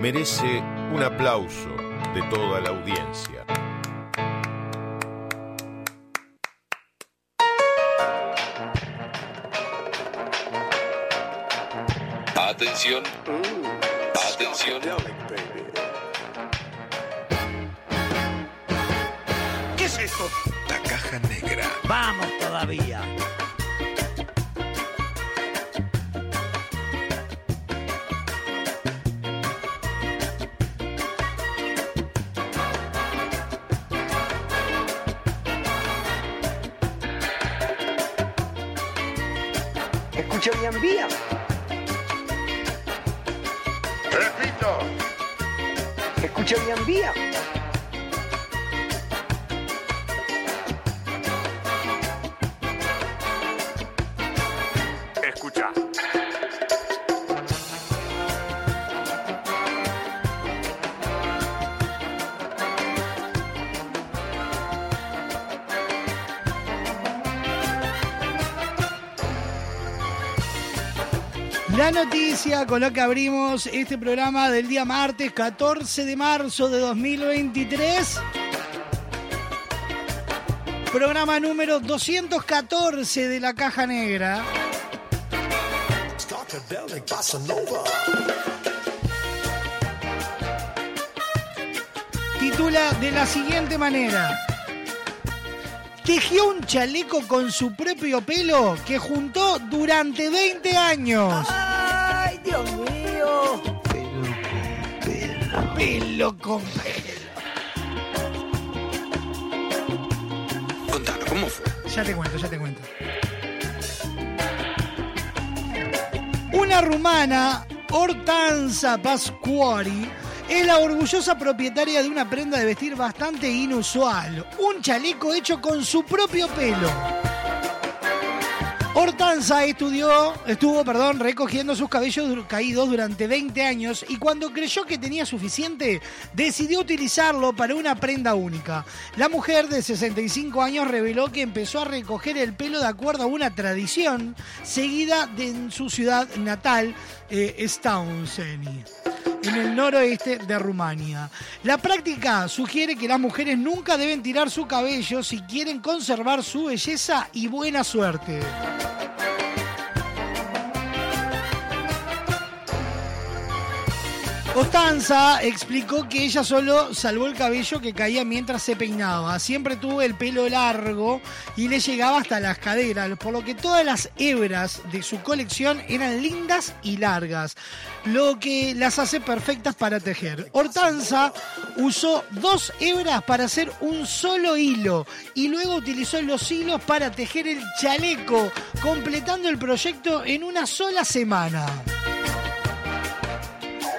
merece un aplauso de toda la audiencia. Atención. Atención. ¿Qué es esto? La Caja Negra. Vamos todavía. Escucha bien vía. Repito. Escucha bien vía. Noticia con lo que abrimos este programa del día martes 14 de marzo de 2023. Programa número 214 de la Caja Negra. Titula de la siguiente manera. Tejió un chaleco con su propio pelo que juntó durante 20 años. Pelo con pelo. Contanos, ¿cómo fue? Ya te cuento, ya te cuento. Una rumana, Hortanza Pascuari, es la orgullosa propietaria de una prenda de vestir bastante inusual. Un chaleco hecho con su propio pelo. Hortanza estudió, estuvo perdón, recogiendo sus cabellos caídos durante 20 años y cuando creyó que tenía suficiente, decidió utilizarlo para una prenda única. La mujer de 65 años reveló que empezó a recoger el pelo de acuerdo a una tradición seguida de en su ciudad natal, eh, en el noroeste de Rumania. La práctica sugiere que las mujeres nunca deben tirar su cabello si quieren conservar su belleza y buena suerte. Costanza explicó que ella solo salvó el cabello que caía mientras se peinaba. Siempre tuvo el pelo largo y le llegaba hasta las caderas, por lo que todas las hebras de su colección eran lindas y largas, lo que las hace perfectas para tejer. Hortanza usó dos hebras para hacer un solo hilo y luego utilizó los hilos para tejer el chaleco, completando el proyecto en una sola semana.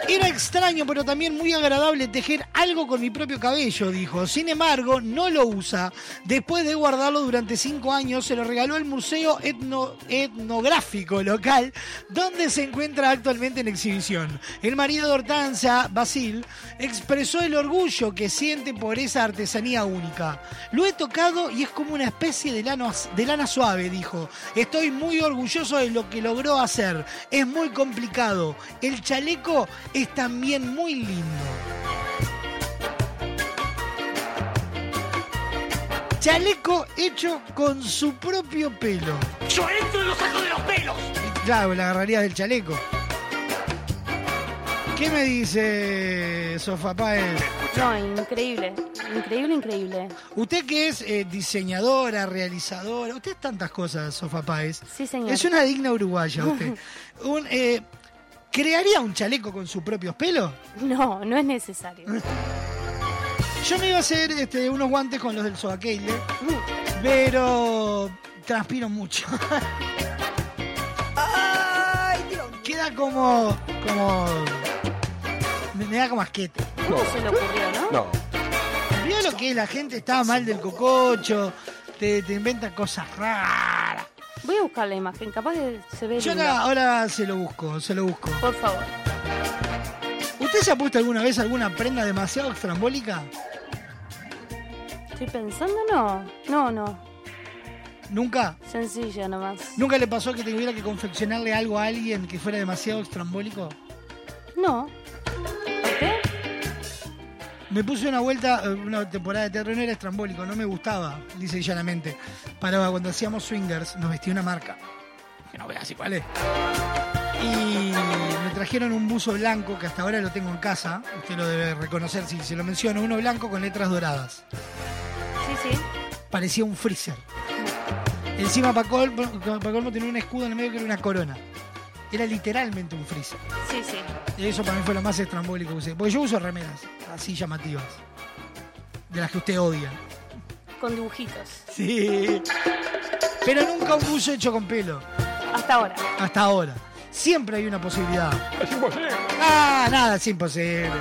Era extraño, pero también muy agradable tejer algo con mi propio cabello, dijo. Sin embargo, no lo usa. Después de guardarlo durante cinco años, se lo regaló al Museo Etno- Etnográfico local, donde se encuentra actualmente en exhibición. El marido de Hortanza, Basil, expresó el orgullo que siente por esa artesanía única. Lo he tocado y es como una especie de lana, de lana suave, dijo. Estoy muy orgulloso de lo que logró hacer. Es muy complicado. El chaleco es también muy lindo. Chaleco hecho con su propio pelo. ¡Yo entro y lo saco de los pelos! Y Claro, la agarraría del chaleco. ¿Qué me dice Sofá Páez? No, increíble. Increíble, increíble. Usted que es eh, diseñadora, realizadora, usted es tantas cosas, Sofá Páez. Sí, señor. Es una digna uruguaya usted. Un, eh, ¿Crearía un chaleco con sus propios pelos? No, no es necesario. Yo me iba a hacer este, unos guantes con los del Sobaqueile, pero transpiro mucho. ¡Ay, Dios! Queda como. como. Me, me da como asquete. ¿Cómo se le ocurrió, no? No. Vio lo que es la gente está mal del cococho, te, te inventan cosas raras. Voy a buscar la imagen, capaz que se ve Yo ahora se lo busco, se lo busco. Por favor. ¿Usted se ha puesto alguna vez alguna prenda demasiado extrambólica? Estoy pensando, no. No, no. ¿Nunca? Sencilla nomás. ¿Nunca le pasó que tuviera que confeccionarle algo a alguien que fuera demasiado extrambólico? No. ¿A? Me puse una vuelta, eh, una temporada de teatro, no era estrambólico, no me gustaba, dice llanamente. Para cuando hacíamos swingers, nos vestía una marca. Que no veas así cuál es. Y me trajeron un buzo blanco que hasta ahora lo tengo en casa. Usted lo debe reconocer si se lo menciono. Uno blanco con letras doradas. Sí, sí. Parecía un freezer. Encima Pacol, Pacolmo tenía un escudo en el medio que era una corona. Era literalmente un freezer. Sí, sí. Y eso para mí fue lo más estrambólico que usé. Porque yo uso remeras así llamativas. De las que usted odia. Con dibujitos. Sí. Pero nunca un buzo hecho con pelo. Hasta ahora. Hasta ahora. Siempre hay una posibilidad. Es imposible. Ah, nada, es imposible.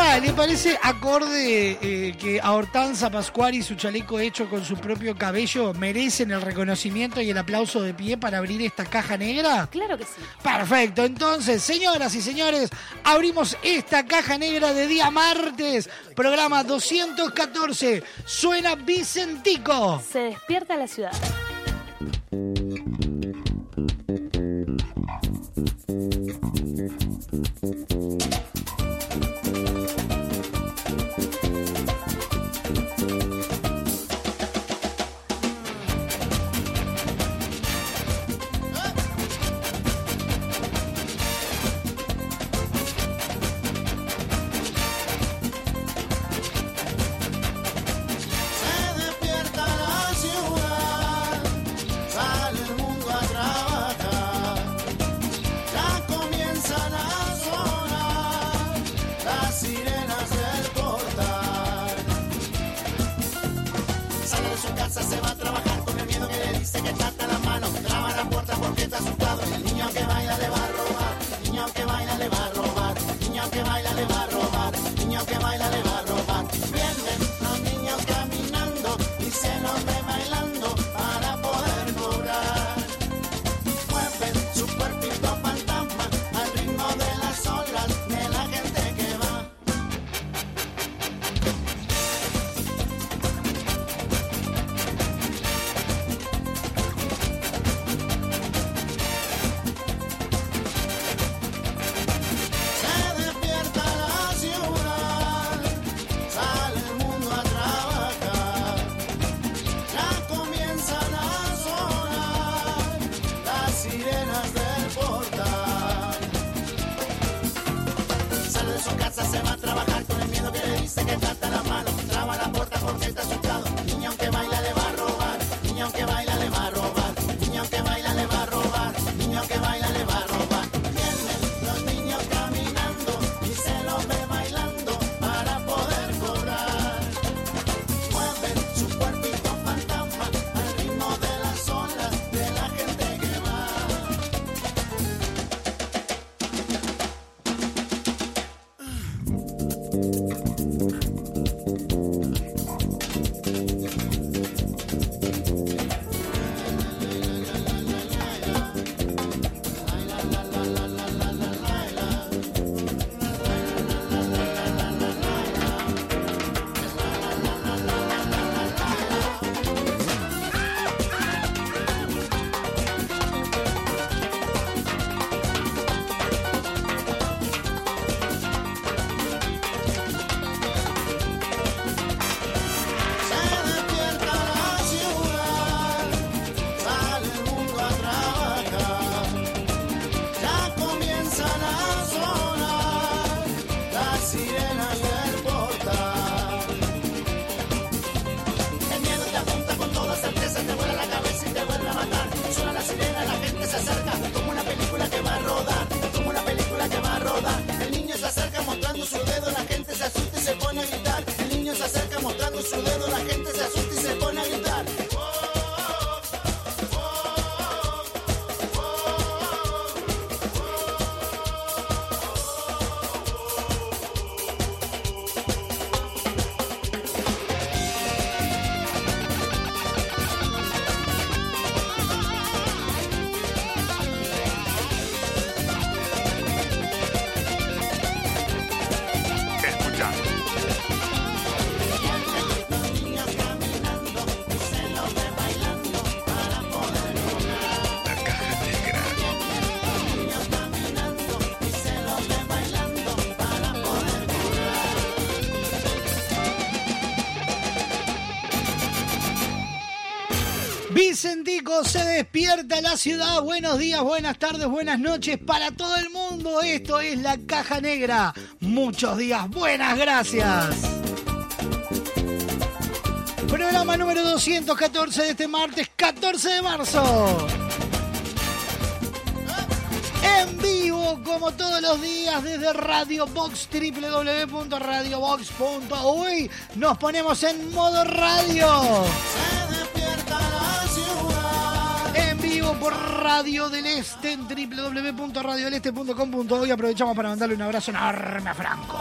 le parece acorde eh, que a Hortanza Pascual y su chaleco hecho con su propio cabello merecen el reconocimiento y el aplauso de pie para abrir esta caja negra? Claro que sí. Perfecto, entonces, señoras y señores, abrimos esta caja negra de día martes, programa 214. Suena Vicentico. Se despierta la ciudad. se despierta la ciudad. Buenos días, buenas tardes, buenas noches para todo el mundo. Esto es La Caja Negra. Muchos días, buenas gracias. Programa número 214 de este martes 14 de marzo. En vivo, como todos los días, desde Radio Box, www.radiobox.uy, nos ponemos en modo radio. Se despierta por Radio del Este en www.radiodeleste.com.hoy. Aprovechamos para mandarle un abrazo enorme a Franco.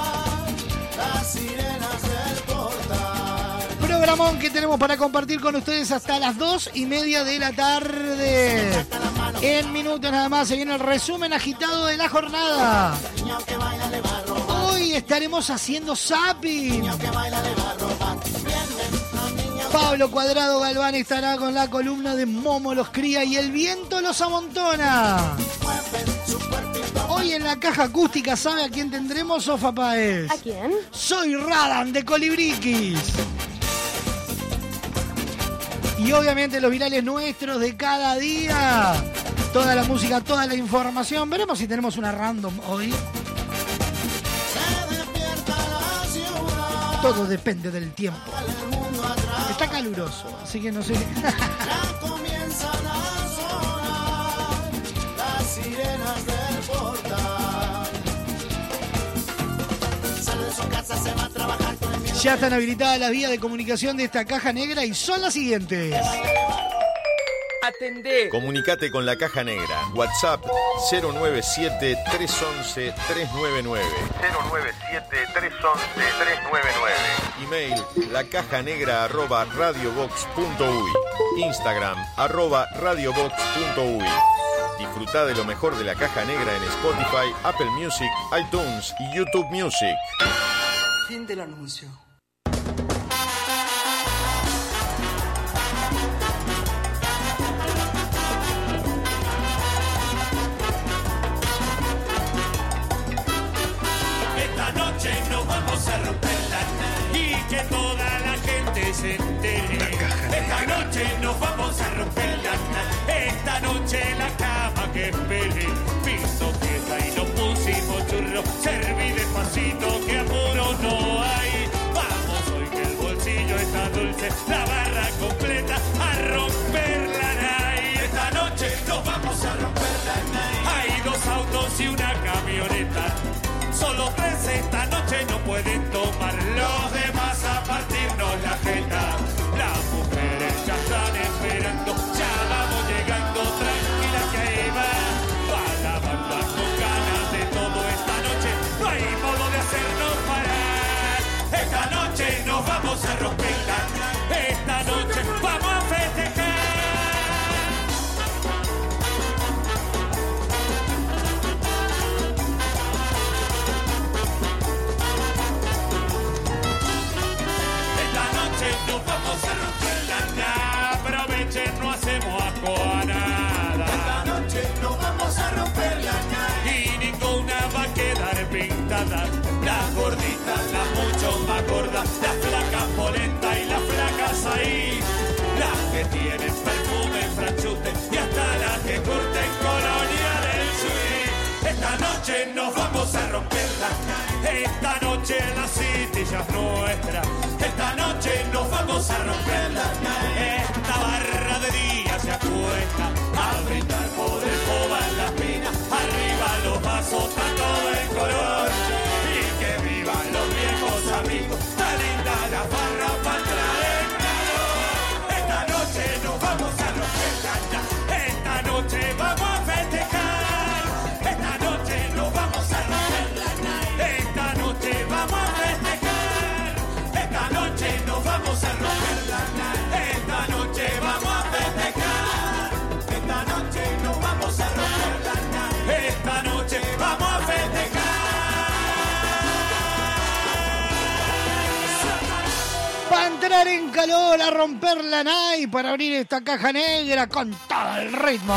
Programón que tenemos para compartir con ustedes hasta las dos y media de la tarde. En minutos nada más se viene el resumen agitado de la jornada. Hoy estaremos haciendo zapping. Pablo Cuadrado Galván estará con la columna de Momo los cría y el viento los amontona. Hoy en la caja acústica, ¿sabe a quién tendremos, Sofa Paez? ¿A quién? Soy Radan de Colibriquis. Y obviamente los virales nuestros de cada día. Toda la música, toda la información. Veremos si tenemos una random hoy. Todo depende del tiempo. Está caluroso, así que no sé. Ya comienzan a sonar las sirenas del portal. Sale de su casa, se va a trabajar con el miedo. Ya están habilitadas las vías de comunicación de esta caja negra y son las siguientes. Atendé. Comunicate con la Caja Negra. WhatsApp 097-311-399. 097-311-399. Email lacajanegra arroba radiobox.uy. Instagram arroba radiobox.uy. Disfruta de lo mejor de la Caja Negra en Spotify, Apple Music, iTunes y YouTube Music. Fin del anuncio. Que toda la gente se entere. Esta noche nos vamos a romper la Esta noche la cama que espere. Piso fiesta y nos pusimos churros. Serví despacito que apuro no hay. Vamos hoy que el bolsillo está dulce. La barra completa a romper la night. Esta noche nos vamos a romper la night. Hay dos autos y una camioneta. Solo tres esta noche no pueden tomar los demás Esta noche nos vamos a romperla, Las flacas polenta y las flacas ahí. Las que tienen perfume, franchute y hasta las que corten colonia del suite. Esta noche nos vamos a romperla. Esta noche la city ya es nuestra. Esta noche nos vamos a romperla. Esta barra de día se acuesta a brindar por el en la espina. Arriba los vasos, está todo el color. Entrar en calor, a romper la night, para abrir esta caja negra con todo el ritmo.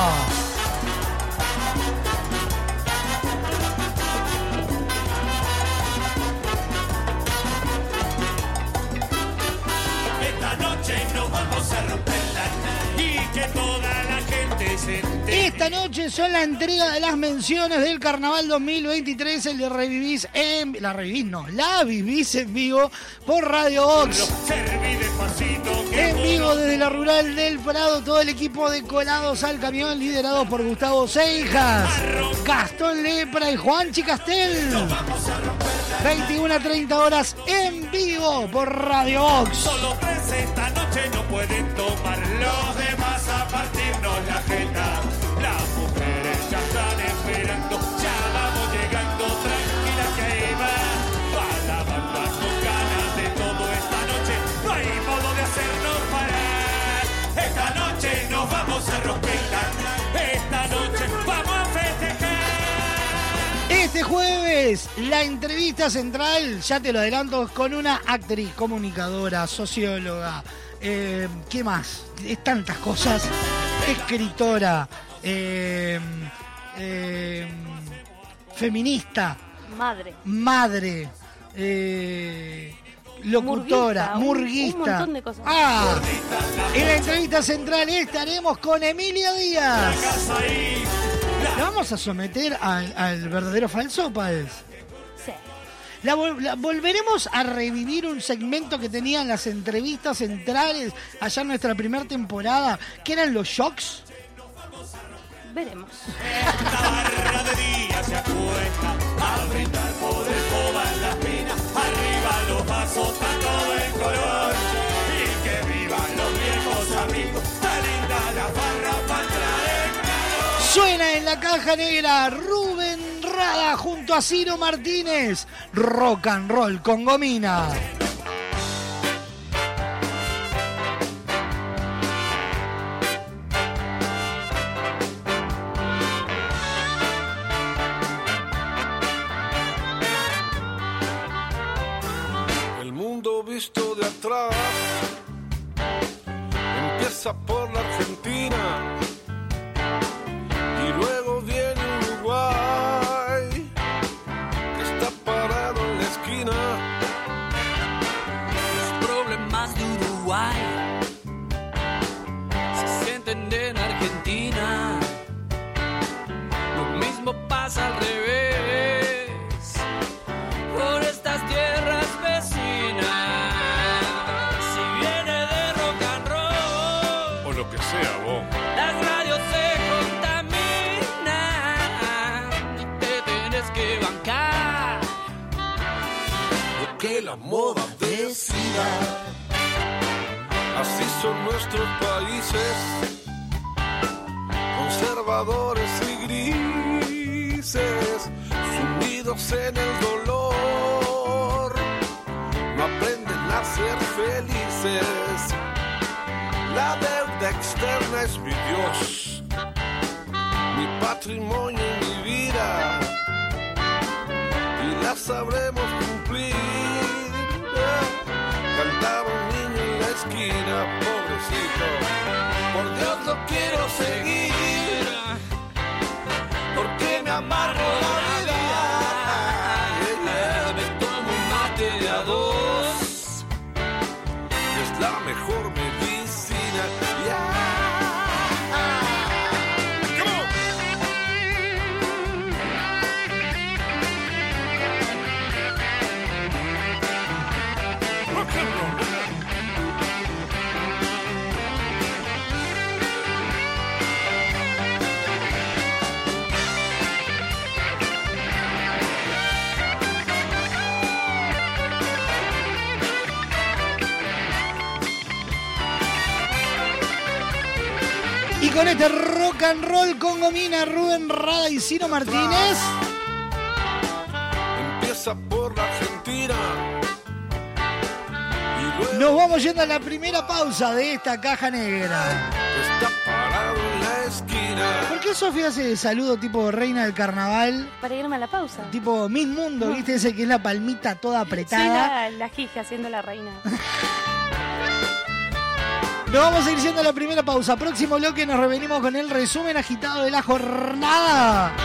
Esta noche son la entrega de las menciones del Carnaval 2023, el de Revivís en... La Revivís no, la vivís en vivo por Radio Ox. En vivo desde la rural del Prado, todo el equipo de Colados al Camión, liderado por Gustavo Seijas, Gastón Lepra y Juan Chicastel. 21 a 30 horas en vivo por Radio Ox. Solo tres esta noche no pueden tomar los demás La entrevista central, ya te lo adelanto, con una actriz, comunicadora, socióloga, eh, ¿qué más? Es tantas cosas. Escritora, eh, eh, feminista, Madre. madre, locutora, Murguista, un- murguista. un montón de cosas. Ah, en la entrevista central estaremos con Emilia Díaz. ¿La vamos a someter al, al verdadero falso, Páez? Sí. La, vol- la- volveremos a revivir un segmento que tenían las entrevistas centrales allá en nuestra primera temporada, que eran los shocks. Veremos. barra de día se acuesta a brindar por Suena en la caja negra Rubén Rada junto a Ciro Martínez. Rock and roll con gomina. Visto de atrás. Empieza por la Argentina Así son nuestros países, conservadores y grises, sumidos en el dolor. No aprenden a ser felices. La deuda externa es mi Dios, mi patrimonio y mi vida y la sabremos cumplir. Un niño en la esquina, pobrecito. Por Dios lo quiero seguir, porque me amargo con este rock and roll con gomina Rubén Rada y Ciro Martínez. Empieza por la Argentina. Nos vamos yendo a la primera pausa de esta caja negra. está parado en la esquina. ¿Por qué Sofía hace saludo tipo reina del carnaval? Para irme a la pausa. Tipo Miss Mundo, ¿viste? Ese que es la palmita toda Sí, apretada. la, la Gigi haciendo la reina. Nos vamos a ir yendo a la primera pausa. Próximo bloque nos revenimos con el resumen agitado de la jornada.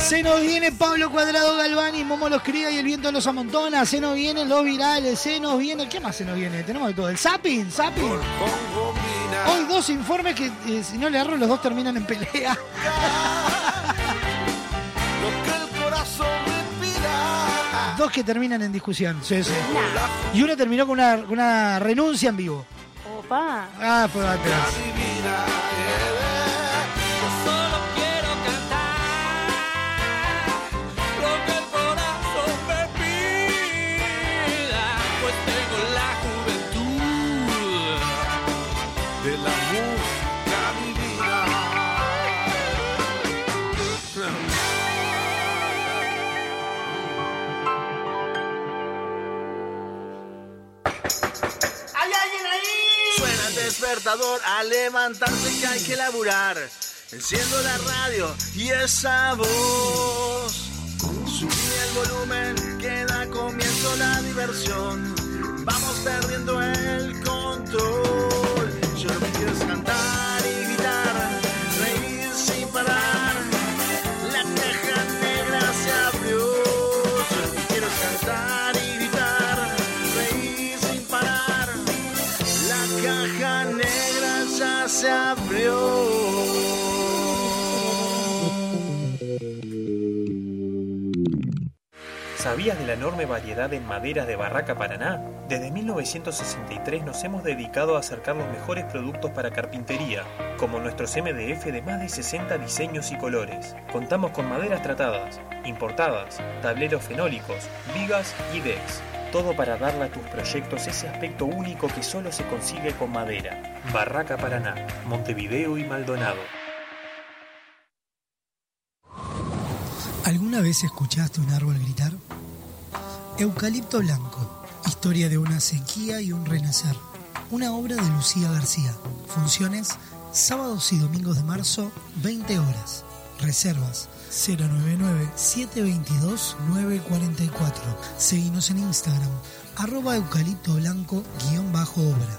Se nos viene Pablo Cuadrado Galván y Momo los cría y el viento los amontona. Se nos vienen los virales, se nos viene. ¿Qué más se nos viene? Tenemos de todo. El zapping, zapping. Hoy dos informes que eh, si no le agarro los dos terminan en pelea. Dos que terminan en discusión. Sí, sí. Y uno terminó con una, una renuncia en vivo. Opa. Ah, fue atrás. A levantarse que hay que laburar. Enciendo la radio y esa voz. Subí el volumen que da comienzo la diversión. Vamos perdiendo el control. Yo lo que quiero es cantar ¿Sabías de la enorme variedad en maderas de Barraca Paraná? Desde 1963 nos hemos dedicado a acercar los mejores productos para carpintería, como nuestros MDF de más de 60 diseños y colores. Contamos con maderas tratadas, importadas, tableros fenólicos, vigas y decks. Todo para darle a tus proyectos ese aspecto único que solo se consigue con madera. Barraca Paraná, Montevideo y Maldonado. ¿Alguna vez escuchaste un árbol gritar? Eucalipto Blanco, historia de una sequía y un renacer. Una obra de Lucía García. Funciones sábados y domingos de marzo, 20 horas. Reservas 099-722-944. Seguimos en Instagram, arroba eucalipto blanco guion bajo obra.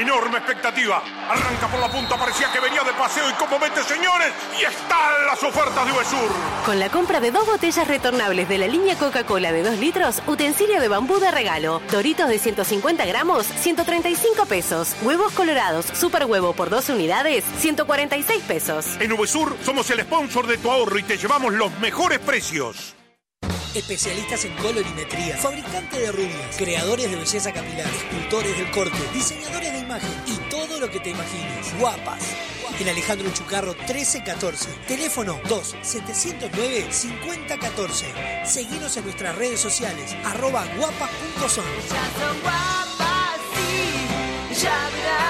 Enorme expectativa. Arranca por la punta, parecía que venía de paseo y como vete, señores, y están las ofertas de Uvesur. Con la compra de dos botellas retornables de la línea Coca-Cola de 2 litros, utensilio de bambú de regalo, doritos de 150 gramos, 135 pesos, huevos colorados, super huevo por 12 unidades, 146 pesos. En Uvesur somos el sponsor de tu ahorro y te llevamos los mejores precios. Especialistas en colorimetría, fabricante de rubias, creadores de belleza capilar, escultores del corte, diseñadores de imagen y todo lo que te imagines. Guapas. En Alejandro Chucarro 1314. Teléfono 2-709-5014. Seguinos en nuestras redes sociales. Arroba guapas.son. Ya son guapas, sí, ya verás.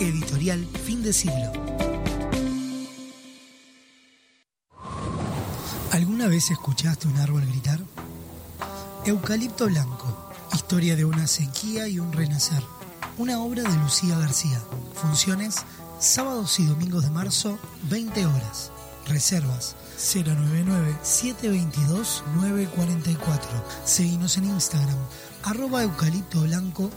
Editorial Fin de Siglo. ¿Alguna vez escuchaste un árbol gritar? Eucalipto Blanco, historia de una sequía y un renacer. Una obra de Lucía García. Funciones sábados y domingos de marzo, 20 horas. Reservas 099-722-944. Seguimos en Instagram, arroba eucalipto blanco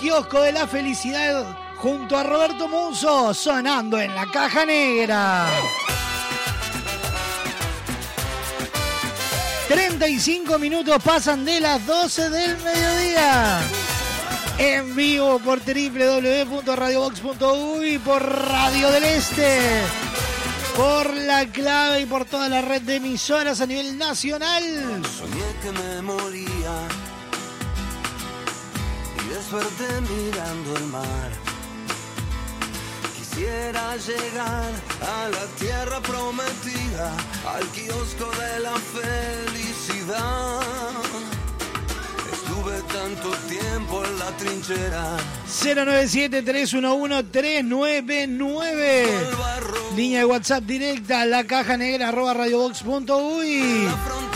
kiosco de la felicidad junto a Roberto Muso, sonando en la caja negra. 35 minutos pasan de las 12 del mediodía. En vivo por www.radiobox.uy, por Radio del Este, por La Clave y por toda la red de emisoras a nivel nacional. Soñé que me surfearte mirando el mar. Quisiera llegar a la tierra prometida, al kiosco de la felicidad. Estuve tanto tiempo en la trinchera. 097-311-399. Línea de WhatsApp directa, la caja negra arroba radiobox.uy.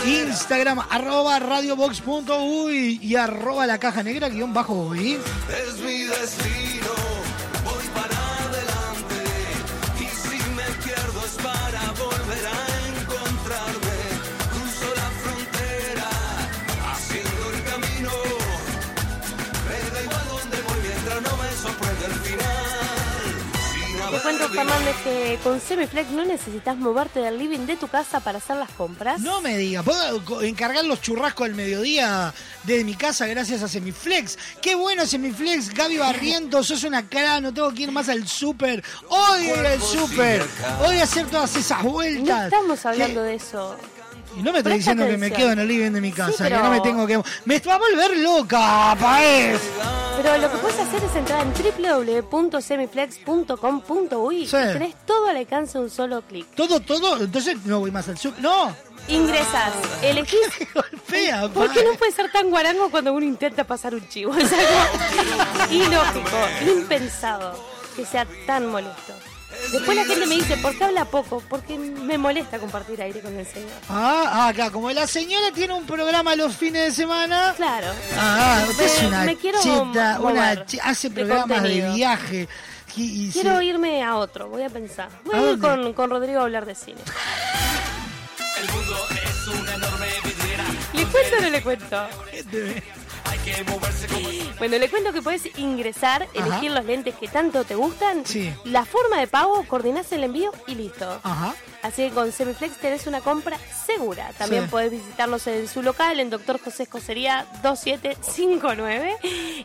Instagram, arroba radiobox.uy y arroba la caja negra guion bajo. ¿eh? Es mi destino. Cuento, Fernández, que con Semiflex no necesitas moverte del living de tu casa para hacer las compras. No me digas, puedo encargar los churrascos al mediodía desde mi casa gracias a Semiflex. Qué bueno Semiflex, Gaby Barrientos, sos una cara, no tengo que ir más al súper. Odio ir al súper, odio hacer todas esas No vueltas. estamos hablando de eso. Y no me estoy Presta diciendo que me quedo en el living de mi casa, Sí, que no me tengo que... Me va a volver loca, paez. Pero lo que puedes hacer es entrar en www.semiflex.com.uy y Sí. tenés todo al alcance de un solo clic. Todo, todo, entonces no voy más al súper. No, Ingresas, elegís. fea, ¿Por qué no puede ser tan guarango cuando uno intenta pasar un chivo? Es algo ilógico, impensado que sea tan molesto. Después la gente me dice, ¿por qué habla poco? Porque me molesta compartir aire con el señor. Ah, acá, como la señora tiene un programa los fines de semana. Claro. Ah, usted es Me- una me quiero cheta, una chi- hace de programas de viaje. Y, y se- Quiero irme a otro, voy a pensar. Voy ¿A a ir con, con Rodrigo a hablar de cine. El mundo es una enorme vidriera. ¿Le cuento o no le cuento? Bueno, le cuento que puedes ingresar, elegir los lentes que tanto te gustan. Sí. La forma de pago, coordinás el envío y listo. Ajá. Así que con Semiflex tenés una compra segura. También Sí. podés visitarlos en su local, en Doctor José Escocería 2759.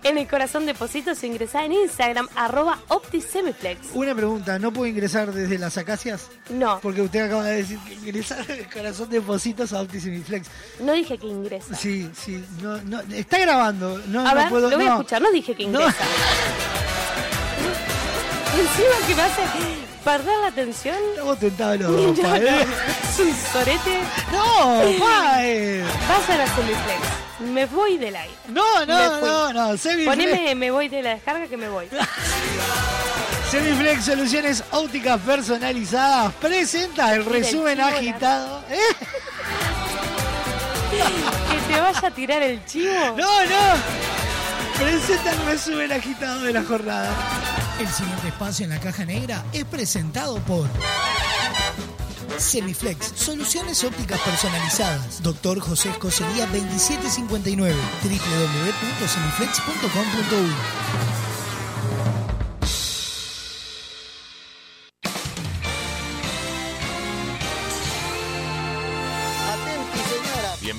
En el corazón de Positos, ingresá en Instagram, arroba OptiSemiflex. Una pregunta, ¿no puedo ingresar desde las acacias? No, Porque usted acaba de decir que ingresar el corazón de Positos a Optisimiflex. no dije que ingresa. Sí, sí, no, no, está No, a no ver, puedo, lo voy a no. escuchar, no dije que ingresa. Encima que me hace perder la atención. Estamos tentados los dos, no, pa, ¿eh? es un sorete. No, pae. Vayan a Semiflex. Me voy del aire. No, no, no, no. Semiflex, Poneme, me voy de la descarga que me voy. Semiflex Soluciones Ópticas Personalizadas presenta el Mira, resumen agitado. ¿Eh? Te vaya a tirar el chivo. No, no. Presenta el resumen agitado de la jornada. El siguiente espacio en la caja negra es presentado por Semiflex, soluciones ópticas personalizadas. Doctor José Escocería 2759, www.semiflex.com.uy.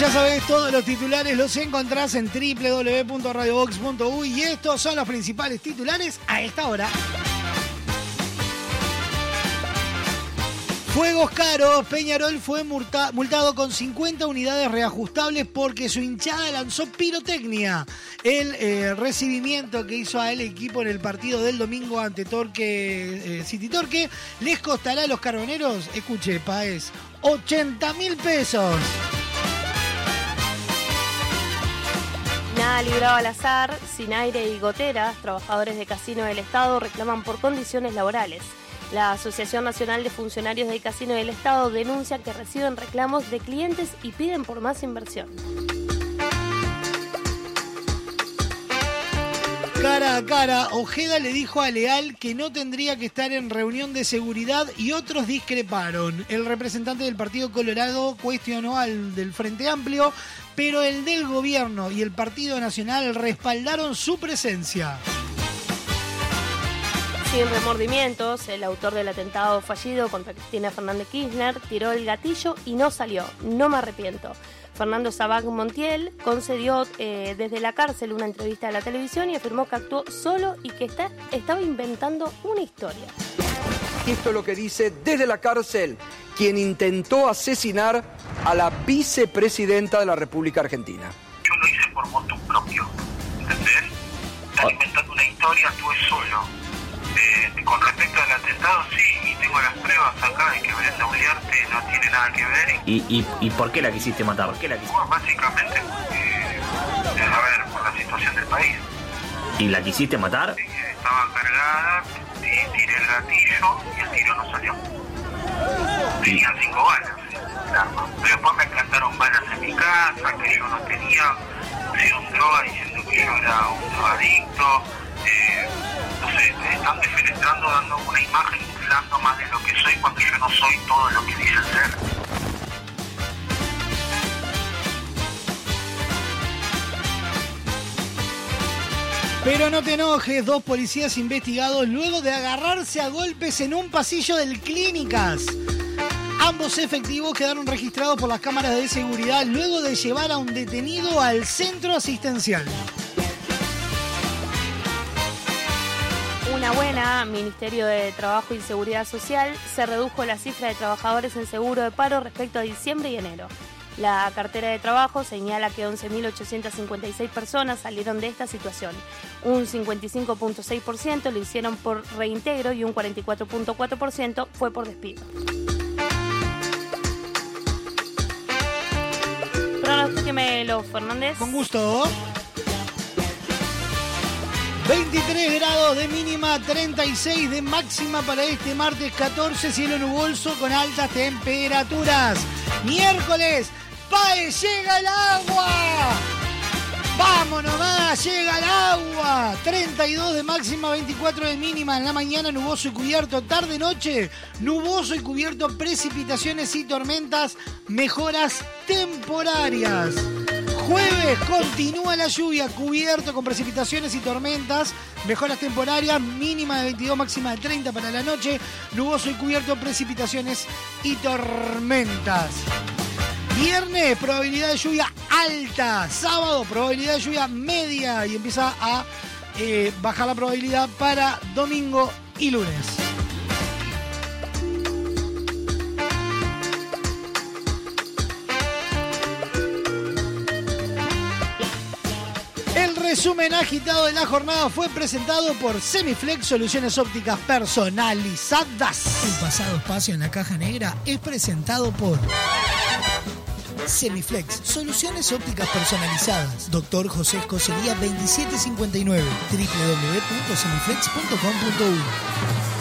Ya sabés, todos los titulares los encontrás en www.radiobox.uy y estos son los principales titulares a esta hora. Fuegos caros, Peñarol fue multa- multado con 50 unidades reajustables porque su hinchada lanzó pirotecnia. El eh, recibimiento que hizo a el equipo en el partido del domingo ante Torque, eh, City Torque les costará a los carboneros, escuche, Paez, 80 mil pesos. Librado al azar, sin aire y goteras, trabajadores de Casino del Estado reclaman por condiciones laborales. La Asociación Nacional de Funcionarios del Casino del Estado denuncia que reciben reclamos de clientes y piden por más inversión. Cara a cara, Ojeda le dijo a Leal que no tendría que estar en reunión de seguridad y otros discreparon. El representante del Partido Colorado cuestionó al del Frente Amplio, pero el del gobierno y el Partido Nacional respaldaron su presencia. Sin remordimientos, el autor del atentado fallido contra Cristina Fernández Kirchner tiró el gatillo y no salió. No me arrepiento. Fernando Sabac Montiel concedió eh, desde la cárcel una entrevista a la televisión y afirmó que actuó solo y que está, estaba inventando una historia. Esto es lo que dice desde la cárcel quien intentó asesinar a la vicepresidenta de la República Argentina. Yo lo hice por moto propio, ¿entendés? Están inventando una historia, actué solo. Eh, con respecto al atentado, sí, y tengo las pruebas acá de que Brenda Uliarte no tiene nada que ver. ¿Y, y, y por qué la quisiste matar? ¿Por qué la quisiste? Bueno, básicamente, porque, eh, a ver, por la situación del país. ¿Y la quisiste matar? Estaba cargada, eh, tiré el gatillo y el tiro no salió. Tenían cinco balas el arma. Pero después me plantaron balas en mi casa, que yo no tenía, pusieron droga diciendo que yo era un drogadicto. Eh, sé, me están defenestrando, dando una imagen, inflando más de lo que soy cuando yo no soy todo lo que dicen ser. Pero no te enojes, dos policías investigados luego de agarrarse a golpes en un pasillo del Clínicas. Ambos efectivos quedaron registrados por las cámaras de seguridad luego de llevar a un detenido al centro asistencial. Una buena, Ministerio de Trabajo y Seguridad Social, se redujo la cifra de trabajadores en seguro de paro respecto a diciembre y enero. La cartera de trabajo señala que 11.856 personas salieron de esta situación. Un 55.6% lo hicieron por reintegro y un 44.4% fue por despido. Pronostíquemelo, Fernández. Con gusto. 23 grados de mínima, 36 de máxima para este martes 14, cielo nuboso con altas temperaturas. Miércoles, ¡Pae, llega el agua! ¡Vamos nomás! ¡Llega el agua! 32 de máxima, 24 de mínima. En la mañana nuboso y cubierto. Tarde-noche, nuboso y cubierto. Precipitaciones y tormentas. Mejoras temporarias. Jueves continúa la lluvia, cubierto con precipitaciones y tormentas, mejoras temporarias, mínima de 22, máxima de 30 para la noche, nuboso y cubierto, precipitaciones y tormentas. Viernes, probabilidad de lluvia alta. Sábado, probabilidad de lluvia media. Y empieza a eh, bajar la probabilidad para domingo y lunes. El resumen agitado de la jornada fue presentado por Semiflex Soluciones Ópticas Personalizadas. El pasado espacio en la caja negra es presentado por Semiflex, soluciones ópticas personalizadas. Doctor José Escocería 2759, www.semiflex.com.uy.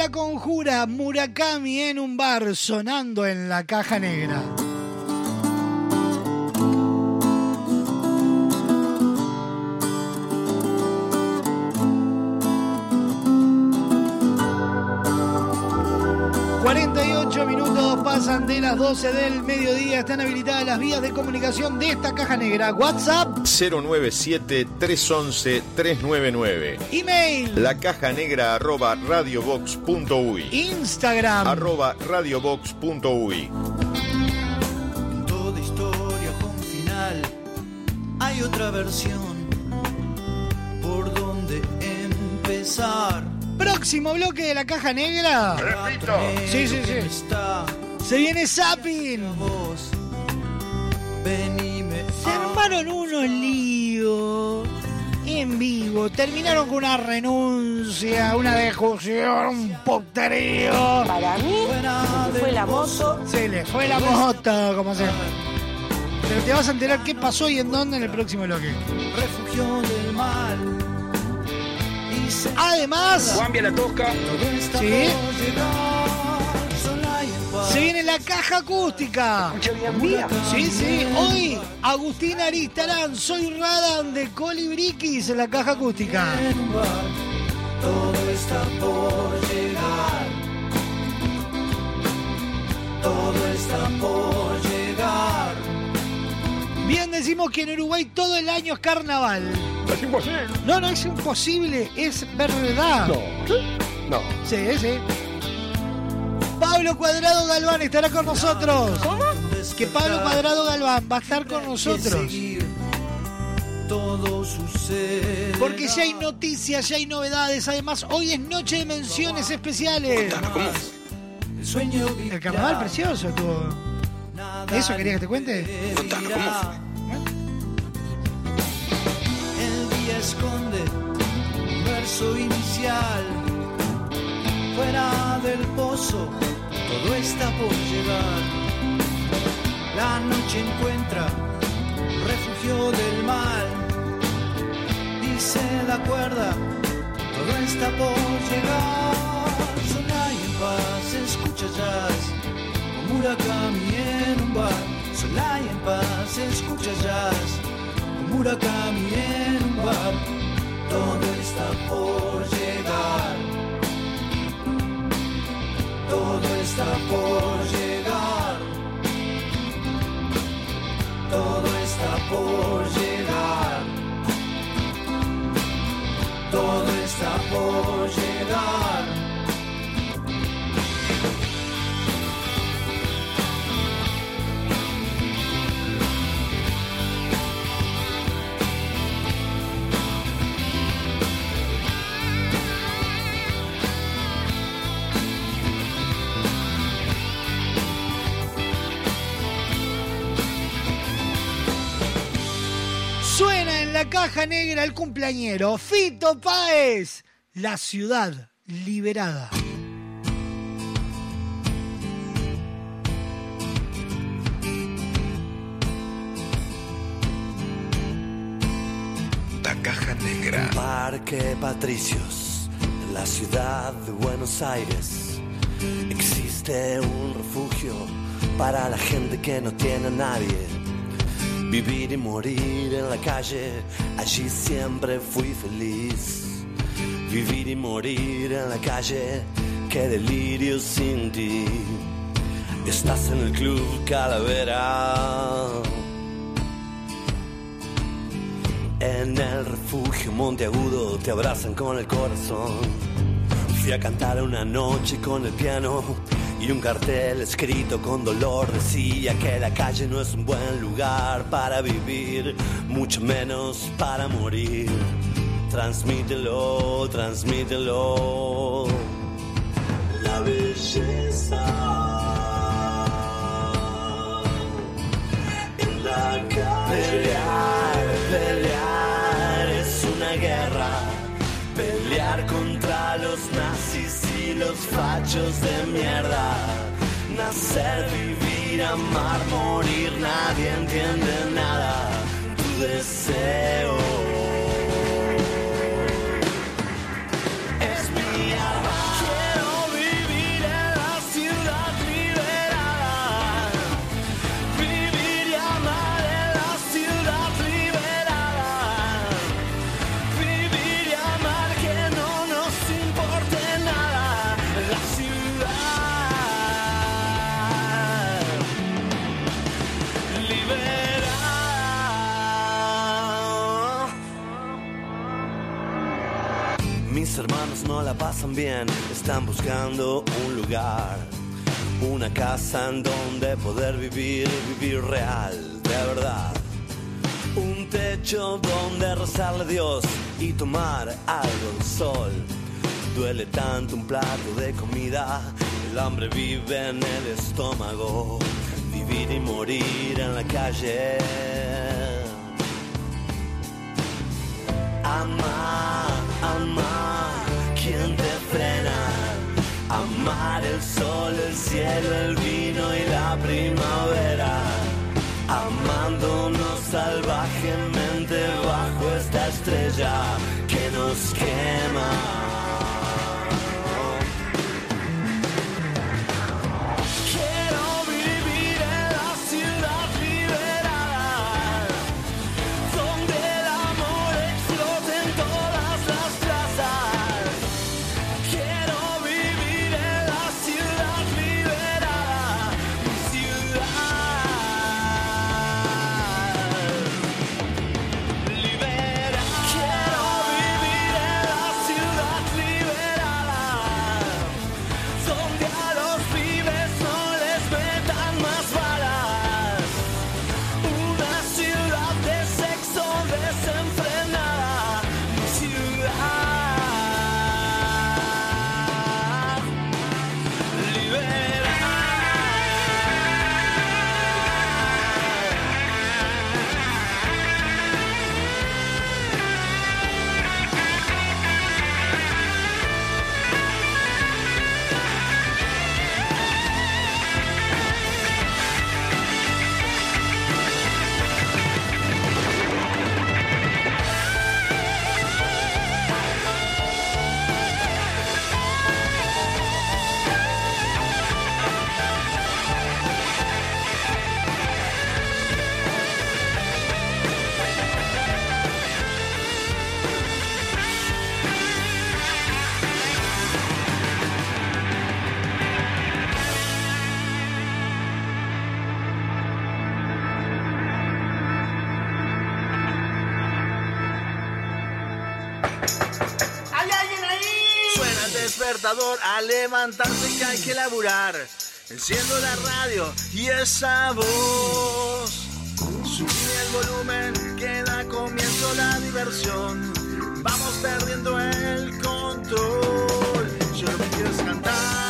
la conjura Murakami en un bar sonando en la caja negra. ...48 minutos pasan de las 12 del mediodía... ...están habilitadas las vías de comunicación de esta caja negra... ...WhatsApp, 097-311-399. email, La caja negra arroba radiobox.uy. Instagram... Arroba radiobox.uy. Próximo bloque de la caja negra. Repito. Sí, sí, sí. Se viene Zapping. Se armaron unos líos en vivo. Terminaron con una renuncia, una discusión, un poterío. Para mí, se fue la moto. Se le fue la moto, como se. Pero te vas a enterar qué pasó y en dónde en el próximo bloque. Refugio del mal. Además, Cambia la tosca. Sí. se viene la caja acústica. Sí, sí. Hoy, Agustín Aristarán, soy Radan de Colibriquis en la caja acústica. Todo está por llegar. Todo está por llegar. Bien, decimos que en Uruguay todo el año es carnaval. Es imposible. No, no es imposible, es verdad. No. No. Sí, sí. Pablo Cuadrado Galván estará con nosotros. ¿Cómo? Que Pablo Cuadrado Galván va a estar con nosotros. Todo sucede. Porque ya hay noticias, ya hay novedades. Además, hoy es noche de menciones especiales. El sueño El carnaval precioso. ¿Eso querías que te cuente? El día esconde un verso inicial. Fuera del pozo, todo está por llegar. La noche encuentra un refugio del mal se da cuerda. Todo está por llegar. Sola y en paz, escucha jazz. Con Murakami en un bar. Sola y en paz, escucha jazz. Murakami en bar. Todo está por llegar. Todo está por llegar. Todo está por llegar. Todo está por llegar. La caja negra el cumpleañero Fito Páez. La ciudad liberada. La caja negra. Parque Patricios, en la ciudad de Buenos Aires, existe un refugio para la gente que no tiene a nadie. Vivir y morir en la calle, allí siempre fui feliz. Vivir y morir en la calle, qué delirio sin ti. Estás en el club Calavera. En el refugio Monteagudo te abrazan con el corazón. Fui a cantar una noche con el piano y un cartel escrito con dolor decía que la calle no es un buen lugar para vivir, mucho menos para morir. Transmítelo, transmítelo. La belleza fachos de mierda. Nacer, vivir, amar, morir, nadie entiende nada. Tu deseo pasan bien, están buscando un lugar, una casa en donde poder vivir, vivir real, de verdad. Un techo donde rezarle a Dios y tomar algo de sol. Duele tanto un plato de comida, el hambre vive en el estómago, vivir y morir en la calle. Ama, sol, levantarse que hay que laburar. Enciendo la radio y esa voz. Subí el volumen que da comienzo la diversión. Vamos perdiendo el control. Yo lo quiero cantar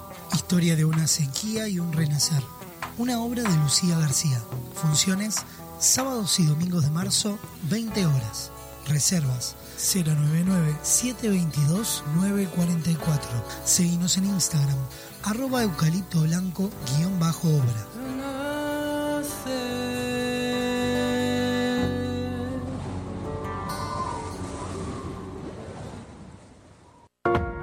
historia de una sequía y un renacer. Una obra de Lucía García. Funciones sábados y domingos de marzo, 20 horas. Reservas 099-722-944. Seguimos en Instagram, arroba eucalipto blanco guion bajo obra.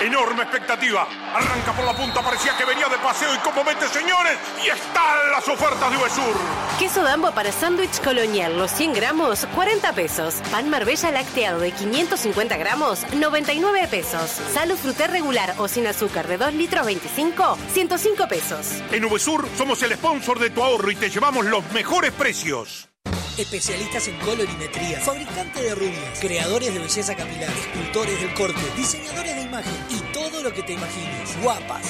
Enorme expectativa. Arranca por la punta, parecía que venía de paseo y como mete señores. Y están las ofertas de Uvesur. Queso Dambo para sándwich colonial, los 100 gramos, 40 pesos. Pan Marbella lacteado de 550 gramos, 99 pesos. Salud fruté regular o sin azúcar de 2 litros 25, 105 pesos. En Uvesur somos el sponsor de tu ahorro y te llevamos los mejores precios. Especialistas en colorimetría, fabricante de rubias, creadores de belleza capilar, escultores del corte, diseñadores de imagen y todo lo que te imagines. Guapas.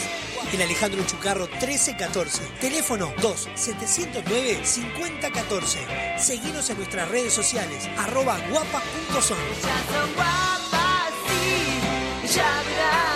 En Alejandro Chucarro 1314. Teléfono 2-709-5014. Seguinos en nuestras redes sociales, arroba guapas.son. son guapas, sí, ya verás,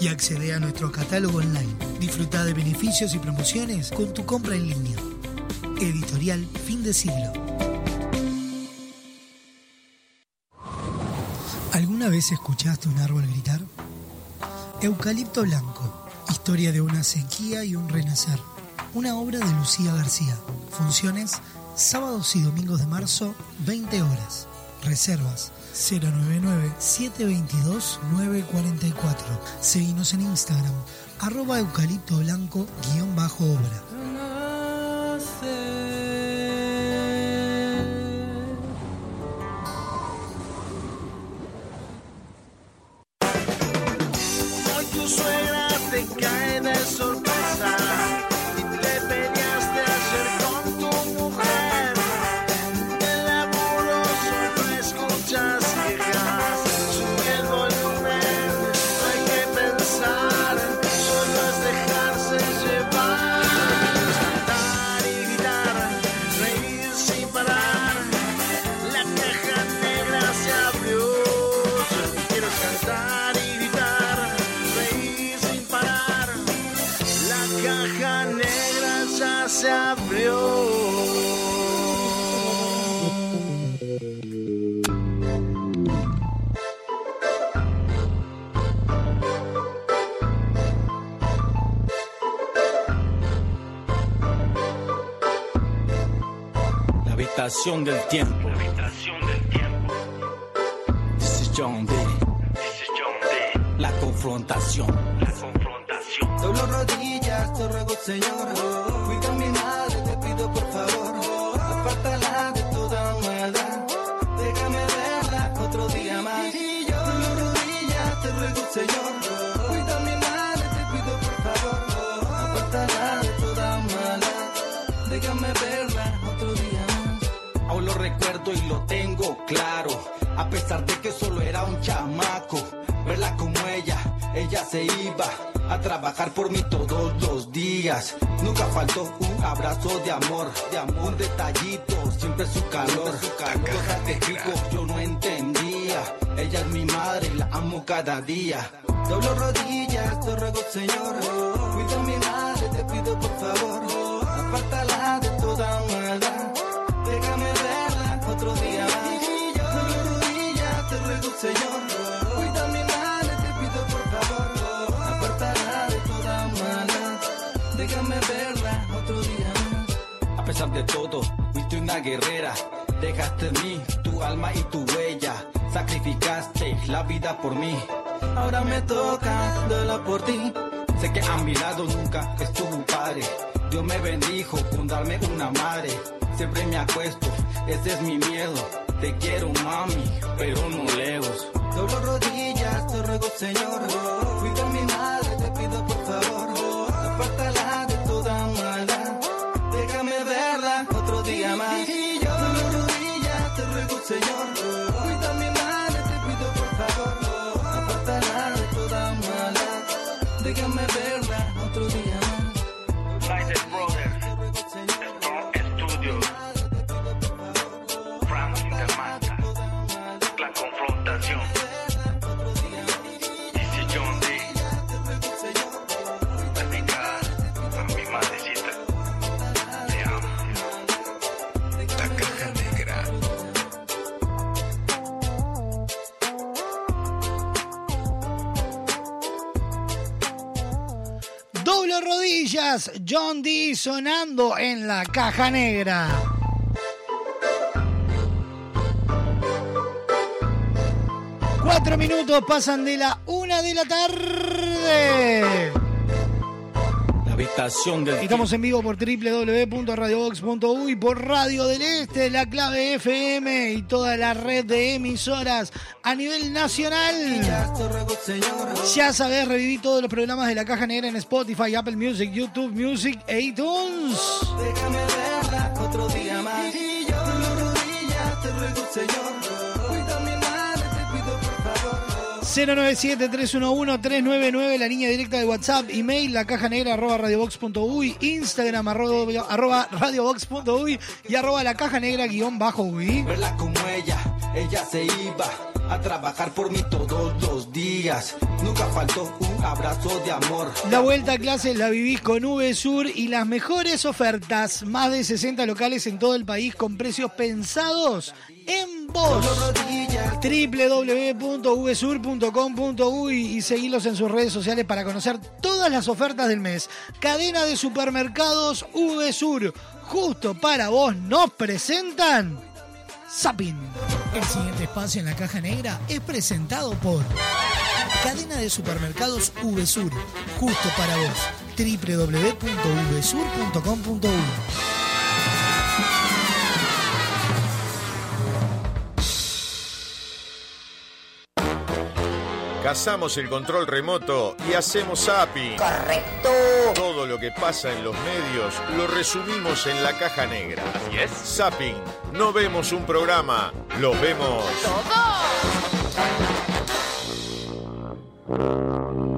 y accede a nuestro catálogo online. Disfruta de beneficios y promociones con tu compra en línea. Editorial Fin de Siglo. ¿Alguna vez escuchaste un árbol gritar? Eucalipto Blanco, historia de una sequía y un renacer. Una obra de Lucía García. Funciones sábados y domingos de marzo, 20 horas. Reservas 099-722-944. Seguinos en Instagram, arroba eucalipto blanco guion bajo obra. Habitación del tiempo. La habitación del tiempo. This is John D. This is John D. La confrontación. La confrontación. Doblo rodillas, te ruego Señor, fui con mi madre, te pido por favor, apártala de toda maldad, déjame verla otro día más. Doblo rodillas, te ruego Señor, fui con lo y tengo claro. A pesar de que solo era un chamaco, ella se iba a trabajar por mí todos los días. Nunca faltó un abrazo de amor, de amor, un detallito, siempre su calor, su calor. Cosas de chico yo no entendía. Ella es mi madre, la amo cada día. Doblo rodillas, te ruego Señor, cuida mi madre, te pido por favor, apártala de toda maldad. Otro día más. Doblo rodillas, te ruego Señor, cuida mi madre, te pido por favor, apártala de toda maldad. Déjame verla otro día más. A pesar de todo, fuiste una guerrera. Dejaste en mí tu alma y tu huella. Sacrificaste la vida por mí. Ahora me toca darla por ti. Sé que a mi lado nunca estuvo un padre. Dios me bendijo con darme una madre. Siempre me acuesto, ese es mi miedo. Te quiero, mami, pero no lejos. Doblo rodillas, te ruego, Señor. John D sonando en la caja negra. Cuatro minutos pasan de la una de la tarde. Del Estamos en vivo por www.radiobox.uy, por Radio del Este, la clave FM y toda la red de emisoras a nivel nacional. Ya sabes, reviví todos los programas de la Caja Negra en Spotify, Apple Music, YouTube Music e iTunes. Déjame verla otro día más. Te ruego, Señor. 097-311-399, la línea directa de WhatsApp, email, la caja negra arroba radiobox.uy, Instagram arroba, arroba radiobox.uy y arroba la caja negra guion bajo uy. Verla como ella, ella se iba a trabajar por mí todos los días. Nunca faltó un abrazo de amor. La vuelta a clases la vivís con VSUR y las mejores ofertas. Más de 60 locales en todo el país con precios pensados en vos. www.vsur.com.uy y seguilos en sus redes sociales para conocer todas las ofertas del mes. Cadena de supermercados VSUR. Justo para vos nos presentan Zapin. El siguiente espacio en la caja negra es presentado por Cadena de supermercados VSUR. Justo para vos. www.vsur.com.uy Cazamos el control remoto y hacemos zapping. Correcto. Todo lo que pasa en los medios lo resumimos en la caja negra. Así es. Zapping. No vemos un programa, lo vemos. Y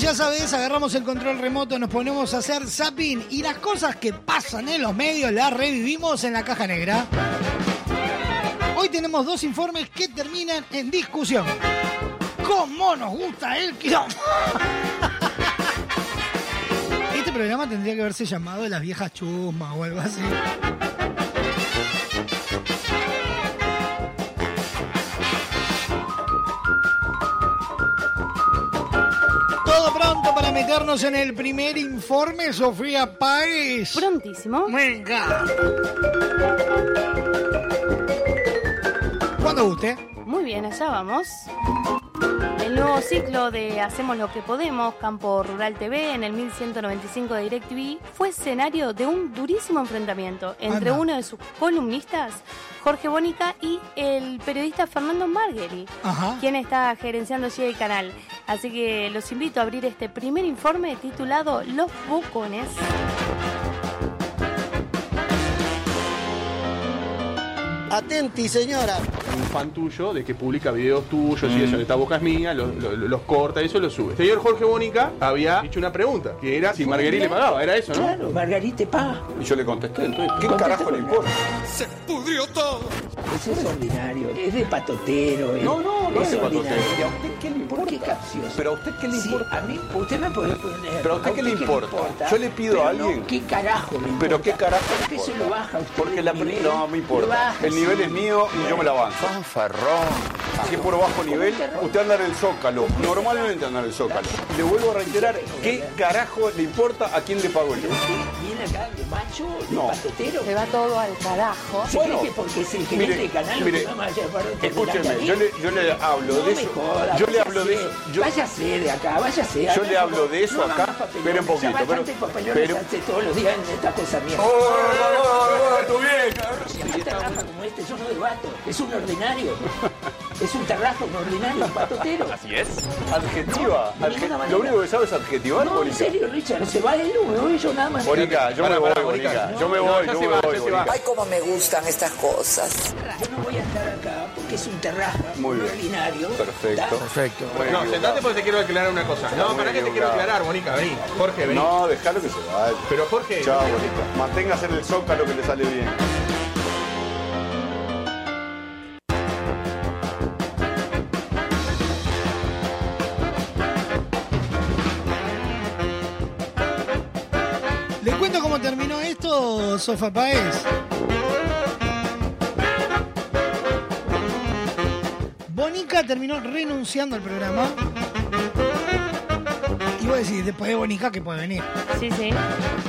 ya sabés, agarramos el control remoto, nos ponemos a hacer zapping y las cosas que pasan en los medios las revivimos en la caja negra. Hoy tenemos dos informes que terminan en discusión. ¿Cómo nos gusta el quilombo? Este programa tendría que haberse llamado Las viejas chumas o algo así. Meternos en el primer informe, Sofía Páez. Prontísimo. Venga. Cuando guste. Muy bien, allá vamos. El nuevo ciclo de Hacemos lo que podemos, Campo Rural TV, en el 1195 de DirecTV, fue escenario de un durísimo enfrentamiento entre Anda. uno de sus columnistas, Jorge Bonica, y el periodista Fernando Margueri, Ajá. quien está gerenciando allí el canal. Así que los invito a abrir este primer informe titulado Los Bucones. Atenti, señora. Un fan tuyo de que publica videos tuyos y eso, esta boca es mía, los, los- los corta y eso lo sube. Señor Jorge Bonica había hecho una pregunta, que era si Marguerite le pagaba, era eso, ¿no? Claro, Margarita paga. Y yo le contesté, entonces, ¿qué carajo le importa? Se pudrió todo. Ese es ordinario, es de patotero. es- No, no, no es de patotero. ordinario. ¿Y a usted qué le importa? ¿Por qué capcioso? ¿Pero a usted qué le Sí, importa? a mí, usted me puede poner. ¿Pero a usted qué le importa? Yo le pido Pero a no, alguien- ¿Qué carajo le importa? ¿Pero qué carajo ¿Por qué se importa? lo baja usted? Porque la nivel? no me importa. baja, El nivel sí. es mío y yo me la banco. Fanfarrón. Así por bajo nivel, usted anda en el zócalo. Normalmente anda en el zócalo. Le vuelvo a reiterar, ¿qué carajo le importa a quién le pago yo? Viene acá de macho, de No. patotero. Se va todo al carajo. ¿Se cree que porque es el mire, canal mire, Escúcheme, yo le, yo le hablo No de eso. joda, yo le hablo de eso. Yo, váyase de acá, váyase. Yo le hablo de eso no acá, pero un poquito, ya pero- hace todos los días en esta cosa mía. ¡Oh, oh, oh, tu vieja! Si un terraja como este, yo no debato. Es un ordinario. Es un terrajo, un ordinario, un patotero. Así es. Adjetiva. Adje-. Lo único que sabes es adjetivar, No, en serio, Richard, se va él, me voy yo nada más. Bonica, yo me voy, Bonica. no, Yo me voy, yo me va, voy, va. cómo me gustan estas cosas. Yo no voy a estar acá porque es un terraja, Muy bien. ordinario. Perfecto. Perfecto. Bueno, No, sentate porque te quiero aclarar una cosa. No, para que te quiero aclarar, Bonica, vení. Jorge, vení. No, déjalo que se vaya. Pero Jorge. Chao, Bonica. Manténgase en el zócalo que le sale bien. Sofa Paez? Bonica terminó renunciando al programa. Y vos decís, después de Bonica, que puede venir? Sí, sí.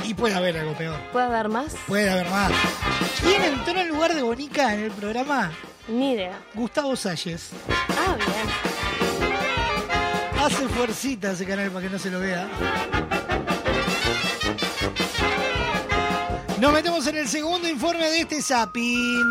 Y puede haber algo peor. ¿Puede haber más? Puede haber más. ¿Quién entró en lugar de Bonica en el programa? Ni idea. Gustavo Salles. Ah, bien. Hace fuercita ese canal para que no se lo vea. Nos metemos en el segundo informe de este Zapin.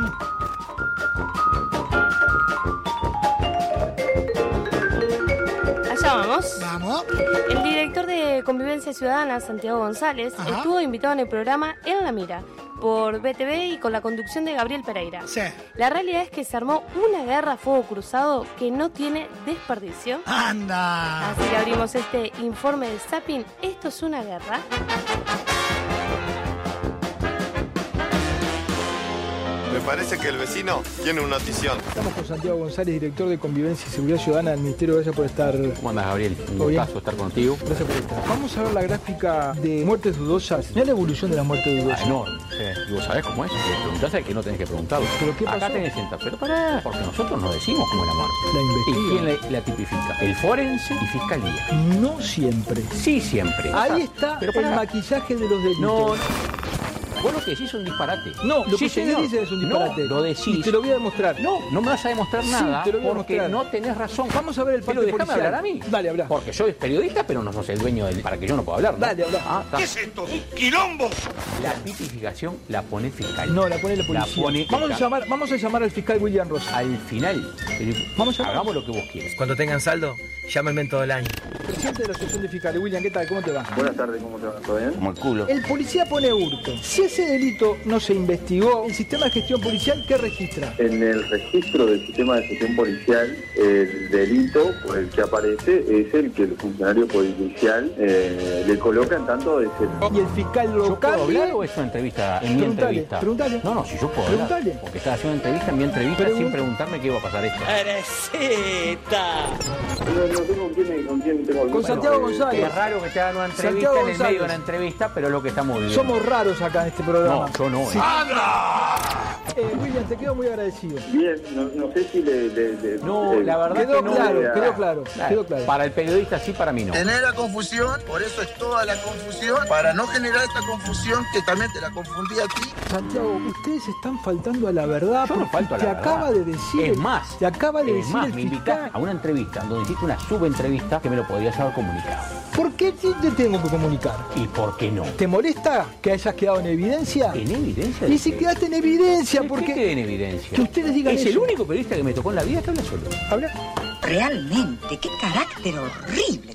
Allá vamos. Vamos. El director de Convivencia Ciudadana, Santiago González, Ajá. estuvo invitado en el programa En la Mira por BTV y con la conducción de Gabriel Pereira. Sí. La realidad es que se armó una guerra a fuego cruzado que no tiene desperdicio. ¡Anda! Así que abrimos este informe de Zapping. Esto es una guerra. Me parece que el vecino tiene una notición. Estamos con Santiago González, director de Convivencia y Seguridad Ciudadana del Ministerio. Gracias por estar. ¿Cómo andas, Gabriel? Un gustazo estar contigo. Gracias por estar. Vamos a ver la gráfica de muertes dudosas. Mira la evolución de las muertes Ah, dudosas. enorme. Sí. Y vos sabés cómo es. Le preguntás al que no tenés que preguntarlo. ¿Pero qué Acá pasó? tenés que sentar. Pero pará, porque nosotros no decimos cómo es la muerte. La ¿Y investigan. quién la, la tipifica? El forense y fiscalía. No siempre. Sí, siempre. Ahí está Pero el maquillaje de los delitos. No, Vos lo que decís es un disparate. No, lo Sí, que señor. dicen es un disparate. No, lo decís. Y te lo voy a demostrar. No, no me vas a demostrar Sí, nada te lo voy a porque no tenés razón. Vamos a ver el Pero parte déjame policial. hablar a mí. Dale, habla. Porque yo soy periodista, pero no sos el dueño del... para que yo no pueda hablar. ¿no? Dale, habla. Ah. ¿Qué es esto? ¡Un quilombo! La tipificación la pone fiscal. No, la pone la policía. pone vamos, a llamar, vamos a llamar al fiscal William Ross. Al final, Vamos a llamar. hagamos lo que vos quieras. Cuando tengan saldo, llámenme en todo el año. Presidente de la Asociación de Fiscales. William, ¿qué tal? ¿Cómo te va? Buenas tardes, ¿cómo te va? ¿Todo bien? Como el culo. El policía pone hurto. Si ese delito no se investigó, el sistema de gestión policial, ¿qué registra? En el registro del sistema de gestión policial, el delito por el que aparece es el que el funcionario policial eh, le coloca en tanto de ese... Y el fiscal ¿Yo local. puedo hablar o es una entrevista? En mi entrevista. preguntale. No, no, si yo puedo hablar. Preguntale. Porque estás haciendo una entrevista en mi entrevista Pregun- sin preguntarme qué iba a pasar esto. ¡Ereceta! No, no sé con quién, con quién tengo el Con gusto, Santiago eh, González. Es raro que te hagan una entrevista en el medio de una entrevista, pero es lo que estamos viviendo. Somos raros acá en este programa. No, yo no. Sí. eh. Eh, William, te quedo muy agradecido. Bien, no, no sé si le... le- le- No, le- la verdad Quedó que no. claro, quedó claro, quedó claro. Para el periodista sí, para mí no. Tener la confusión, por eso es toda la confusión, para no generar esta confusión que también te la confundí a ti. Santiago, ustedes están faltando a la verdad. Yo no falto a la te verdad. acaba de decir. Es más, Te acaba de es decir más, el me invitaste a una entrevista donde hiciste una subentrevista que me lo podrías haber comunicado. ¿Por qué te te tengo que comunicar? ¿Y por qué no? ¿Te molesta que hayas quedado en evidencia? ¿En evidencia? Y si quedaste en evidencia, ¿Por porque. qué en evidencia? Que ustedes digan Es eso. el único periodista que me tocó en la vida que habla solo. Habla. Realmente, qué carácter horrible.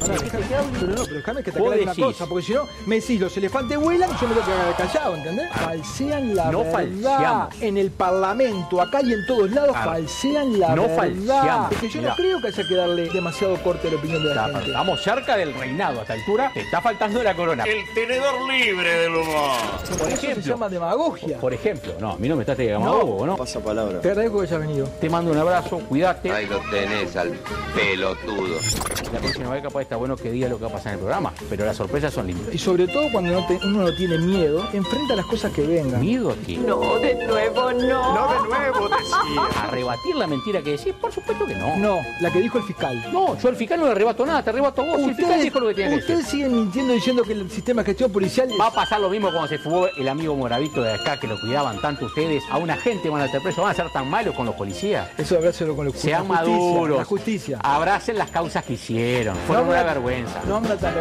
Ahora, déjame que hable, pero no, pero déjame que te aclare una decís. cosa, porque si no, me decís, los elefantes vuelan y yo me tengo que quedar callado, ¿entendés? Falsean la No verdad. falseamos. En el Parlamento, acá y en todos lados, Claro. falsean la No verdad. falseamos. Es que yo Mirá. no creo que haya que darle demasiado corte a la opinión de la Está- gente. Estamos cerca del reinado a esta altura. Te está faltando la corona. El tenedor libre del humor. Por Por eso se ejemplo. llama demagogia. Por ejemplo, no, a mí no me estás de No. demagogo, ¿no? Pasa palabra. Te agradezco que hayas venido. Te mando un abrazo, cuídate. Ahí lo tenés al pelotudo. La próxima vez capaz está bueno que diga lo que va a pasar en el programa, pero las sorpresas son lindas. Y sobre todo cuando no te- uno no tiene miedo, enfrenta las cosas que vengan. ¿Miedo a qué? No, de nuevo no. No de nuevo, decía. ¿A rebatir la mentira que decís? Por supuesto que no. No, la que dijo el fiscal. No, yo al fiscal no le arrebato nada, te arrebato a vos. Si el fiscal dijo lo que tiene que decir. ustedes siguen mintiendo diciendo que el sistema de gestión policial es- Va a pasar lo mismo cuando se fugó el amigo Moravito de acá, que lo cuidaban tanto ustedes. A una gente van a estar presos, van a ser tan malos con los policías. Eso hablárselo con los Sean la justicia, La justicia. Abracen las causas que hicieron. No, una vergüenza. No habla tan lo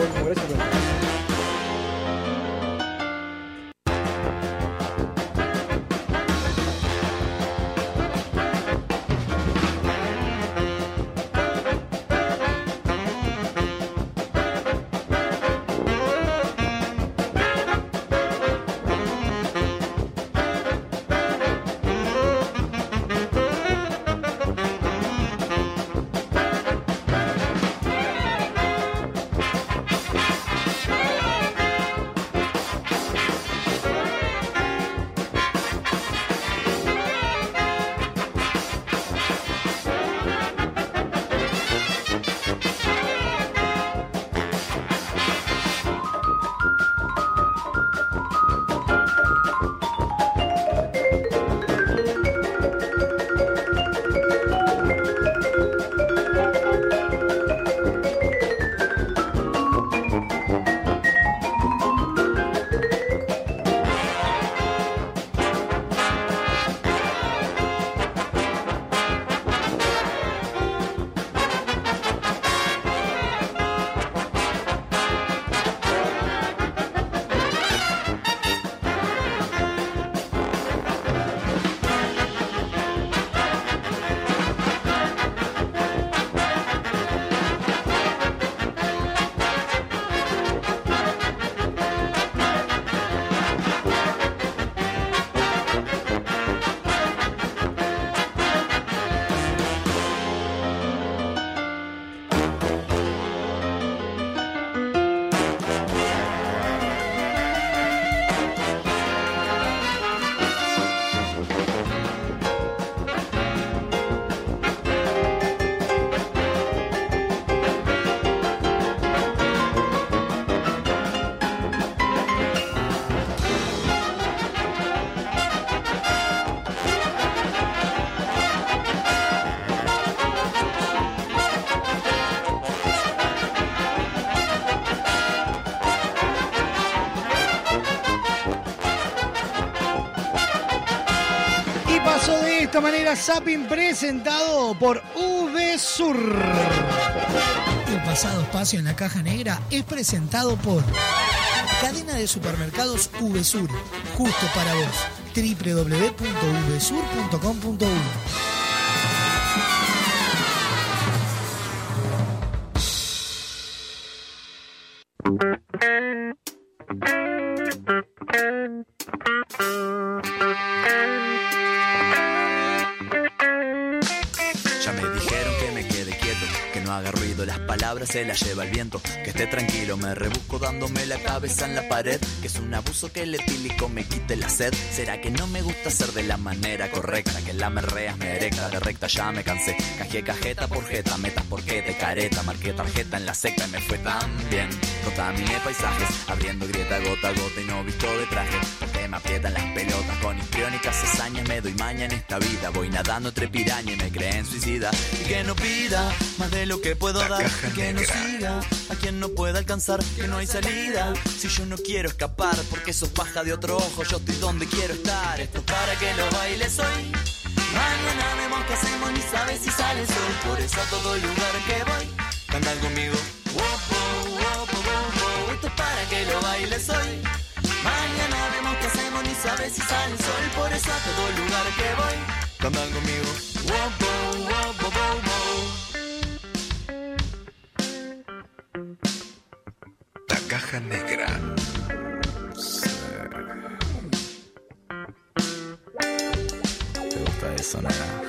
Zapping presentado por VSUR. El pasado espacio en la caja negra es presentado por Cadena de Supermercados VSUR. Justo para vos. www.vsur.com.uy se las lleva el viento. Que esté tranquilo, me rebusco dándome la cabeza en la pared. Que es un abuso que el etílico me quite la sed. ¿Será que no me gusta ser de la manera correcta? Que la merreas me erecta, de recta ya me cansé. Cajé cajeta por jeta, metas por careta. Marqué tarjeta en la secta y me fue tan bien. Contaminé paisajes, abriendo grieta gota a gota y no visto de traje. Me aprietan las pelotas. Con histriónicas hazañas me doy maña en esta vida. Voy nadando entre piraña y me creen suicida. Y que no pida más de lo que puedo dar. Y que no siga a quien no pueda alcanzar, que no hay salida. Si yo no quiero escapar, porque sos paja de otro ojo, yo estoy donde quiero estar. Esto es para que lo bailes hoy. Mañana vemos qué hacemos, ni sabes si sale el sol. Por eso a todo lugar que voy, cantan conmigo. Esto es para que lo bailes hoy. Sabes si sale el sol. Por eso a todo lugar que voy, cantan conmigo. La caja negra. ¿Te gusta eso, nada?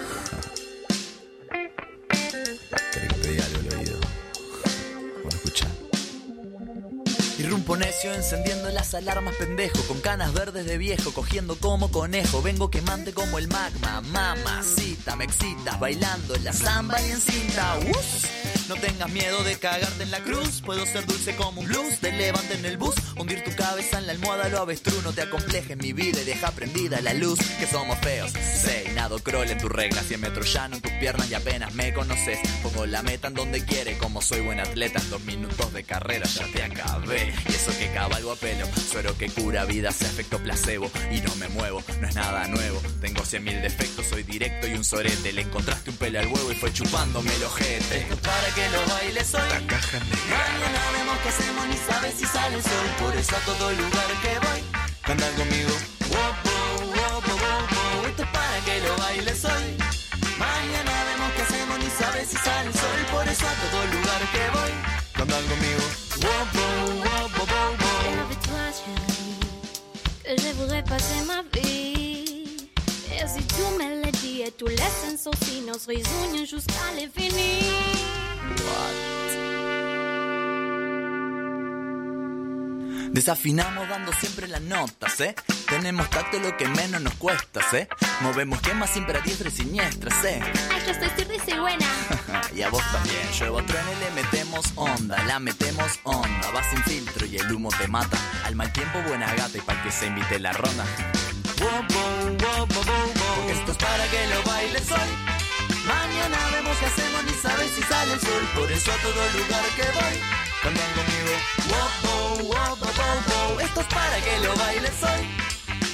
Encendiendo las alarmas pendejo Con canas verdes de viejo cogiendo como conejo Vengo quemante como el magma Mamacita, me excitas bailando en la samba y en cinta. No tengas miedo de cagarte en la cruz Puedo ser dulce como un blues Te levante en el bus Hundir tu cabeza en la almohada lo avestruz No te acomplejes mi vida y deja prendida la luz Que somos feos. Sé, nado crawl en tu regla 100 metros llano en tus piernas y apenas me conoces. Pongo la meta en donde quiere Como soy buen atleta en dos minutos de carrera ya te acabé. Y eso que cabalgo a pelo. Suero que cura vidas, efecto placebo. Y no me muevo, no es nada nuevo. Tengo cien mil defectos, soy directo y un sorete. Le encontraste un pelo al huevo y fue chupándome el ojete. Esto es para que lo bailes hoy. Mañana vemos qué hacemos ni sabes si sale el sol. Por eso a todo lugar que voy. Cantan conmigo. Wopo, wopo, wopo. Esto es para que lo bailes hoy. Mañana vemos qué hacemos ni sabes si sale el sol. Por eso a todo lugar que voy. Cantan conmigo. Wopo. Me le dis et tu laisses aussi nos réunions jusqu'à l'infini. Desafinamos dando siempre las notas, ¿eh? Tenemos tacto lo que menos nos cuesta, ¿eh? Movemos quemas siempre a diestra y siniestra, ¿eh? Ay, yo estoy sirve y buena. y a vos también. Lluevo truene, le metemos onda, la metemos onda. Va sin filtro y el humo te mata. Al mal tiempo, buena gata y para que se invite la ronda. Esto es para que lo bailes hoy. Mañana vemos qué hacemos, ni sabes si sale el sol. Por eso a todo lugar que voy, cantan conmigo. Wopo, wopo, wopo. Esto es para que lo bailes hoy.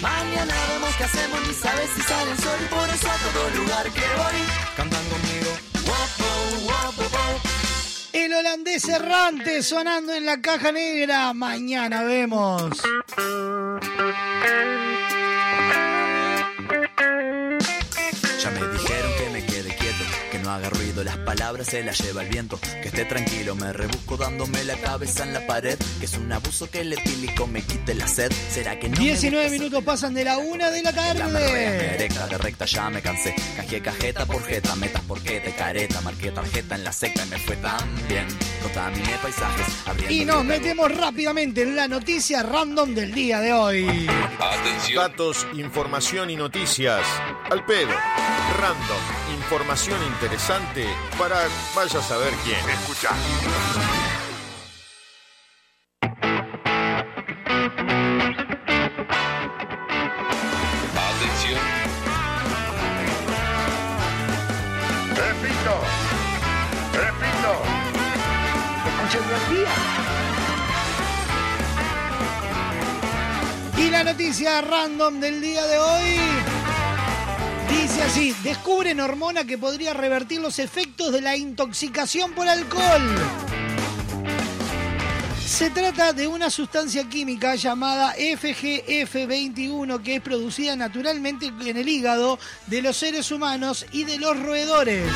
Mañana vemos qué hacemos, ni sabes si sale el sol. Por eso a todo lugar que voy, cantan conmigo. Wopo, wopo, wopo. El holandés errante sonando en la caja negra. Mañana vemos. Ruido, las palabras se las lleva el viento. Que esté tranquilo, me rebusco dándome la cabeza en la pared. Que es un abuso que el etílico me quite la sed. ¿Será que no? me 19 gusta minutos pasan de la una de la tarde. erecta, de recta ya me cansé. Cajé cajeta por jeta, metas por te careta. Marqué tarjeta en la secta y me fue tan bien. Contaminé paisajes, abriendo Y nos metemos rápidamente en la noticia random del día de hoy. Datos, información y noticias. Al pedo. Random. Información interesante para vaya a saber quién. Escucha. Atención. Repito. Repito. Día. Y la noticia random del día de hoy así, descubren hormona que podría revertir los efectos de la intoxicación por alcohol. Se trata de una sustancia química llamada FGF21 que es producida naturalmente en el hígado de los seres humanos y de los roedores.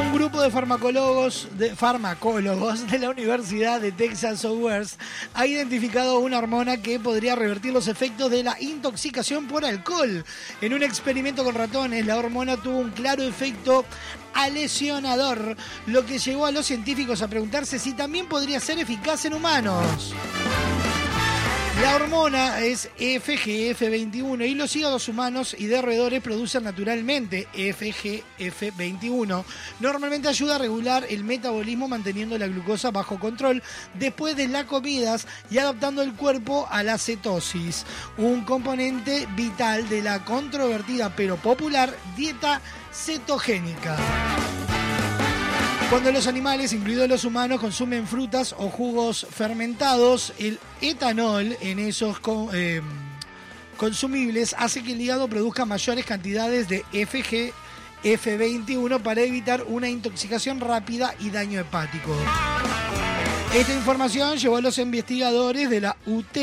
Un grupo de farmacólogos de, farmacólogos de la Universidad de Texas Southwest ha identificado una hormona que podría revertir los efectos de la intoxicación por alcohol. En un experimento con ratones, la hormona tuvo un claro efecto alesionador, lo que llevó a los científicos a preguntarse si también podría ser eficaz en humanos. La hormona es FGF21 y los hígados humanos y de roedores producen naturalmente FGF21. Normalmente ayuda a regular el metabolismo manteniendo la glucosa bajo control después de las comidas y adaptando el cuerpo a la cetosis, un componente vital de la controvertida pero popular dieta cetogénica. Cuando los animales, incluidos los humanos, consumen frutas o jugos fermentados, el etanol en esos eh, consumibles hace que el hígado produzca mayores cantidades de FGF21 para evitar una intoxicación rápida y daño hepático. Esta información llevó a los investigadores de la UT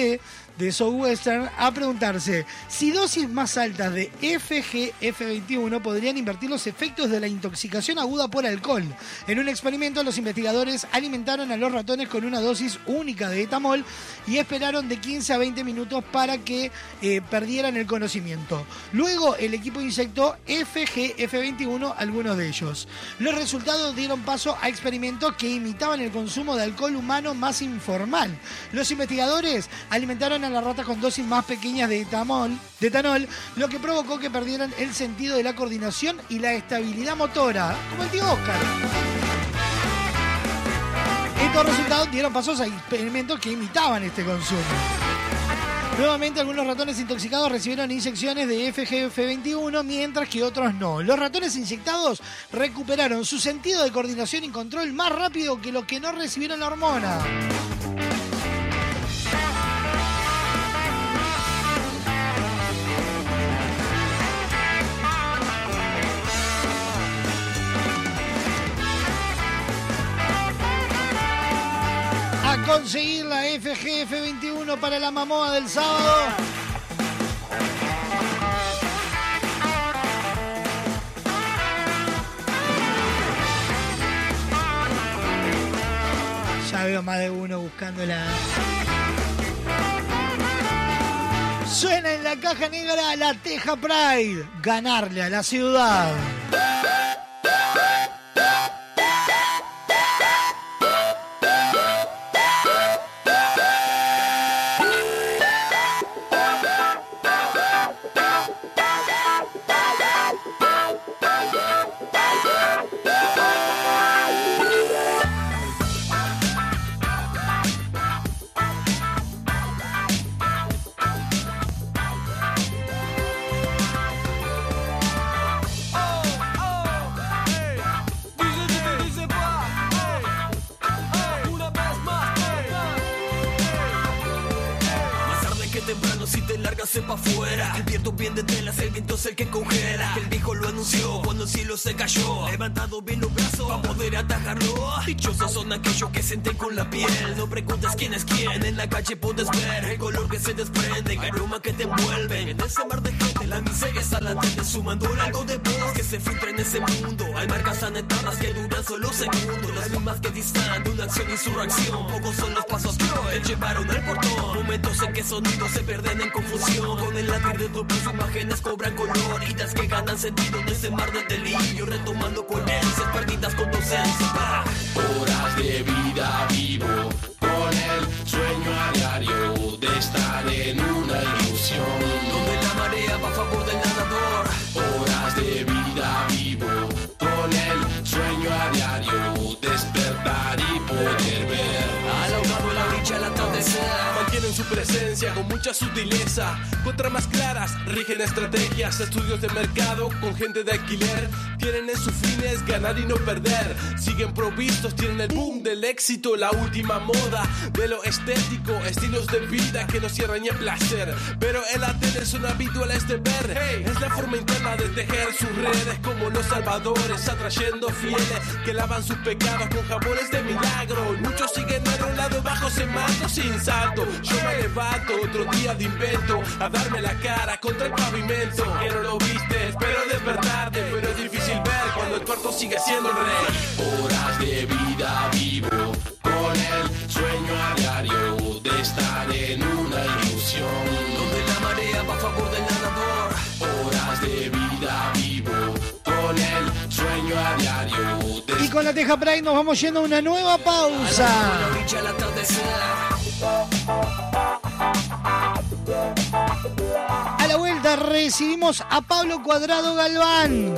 de Southwestern a preguntarse si dosis más altas de FGF21 podrían invertir los efectos de la intoxicación aguda por alcohol. En un experimento, los investigadores alimentaron a los ratones con una dosis única de etamol y esperaron de 15 a 20 minutos para que eh, perdieran el conocimiento. Luego, el equipo inyectó FGF21 a algunos de ellos. Los resultados dieron paso a experimentos que imitaban el consumo de alcohol humano más informal. Los investigadores alimentaron a las ratas con dosis más pequeñas de etamol, de etanol, lo que provocó que perdieran el sentido de la coordinación y la estabilidad motora, como el tío Oscar. Estos resultados dieron pasos a experimentos que imitaban este consumo. Nuevamente, algunos ratones intoxicados recibieron inyecciones de FGF21, mientras que otros no. Los ratones inyectados recuperaron su sentido de coordinación y control más rápido que los que no recibieron la hormona. Conseguir la FGF21 para la mamoa del sábado. Ya veo más de uno buscándola. Suena en la caja negra la Teja Pride. Ganarle a la ciudad. Sepa afuera El viento bien de telas, el viento es el que congela. El viejo lo anunció cuando el cielo se cayó. Levantado bien los brazos para poder atajarlo. Dichosos son aquellos que sienten con la piel. No preguntes quién es quién, en la calle puedes ver El color que se desprende, el aroma que te envuelve En ese mar de gente. La miseria está latente Sumando algo de voz que se filtra en ese mundo. Hay marcas anetadas que duran solo segundos. Las mismas que distan de una acción y su reacción. Pocos son los pasos que llevaron al portón. Momentos en que sonidos se pierden en confusión Con el latir de tu sus imágenes cobran color Idas que ganan sentido en ese mar de delirio Retomando coherencias perdidas con docencia. Horas de vida vivo con el sueño a diario de estar en una ilusión. Presencia con mucha sutileza. Con tramas claras, rigen estrategias, estudios de mercado con gente de alquiler. Tienen en sus fines ganar y no perder. Siguen provistos, tienen el boom del éxito, la última moda de lo estético, estilos de vida que no cierran ni el placer. Pero el atender son habituales de ver. Hey, es la forma interna de tejer sus redes como los salvadores, atrayendo fieles que lavan sus pecados con jabones de milagro. Muchos ese manto sin salto. Yo me levanto otro día de invento a darme la cara contra el pavimento. Que lo viste, espero despertarte, pero es difícil ver cuando el cuarto sigue siendo el rey. Horas de vida vivo con el sueño a diario de estar en una ilusión. Donde la marea va a favor del nadador Horas de vida vivo con el Y con la Teja Pride nos vamos yendo a una nueva pausa. A la vuelta recibimos a Pablo Cuadrado Galván.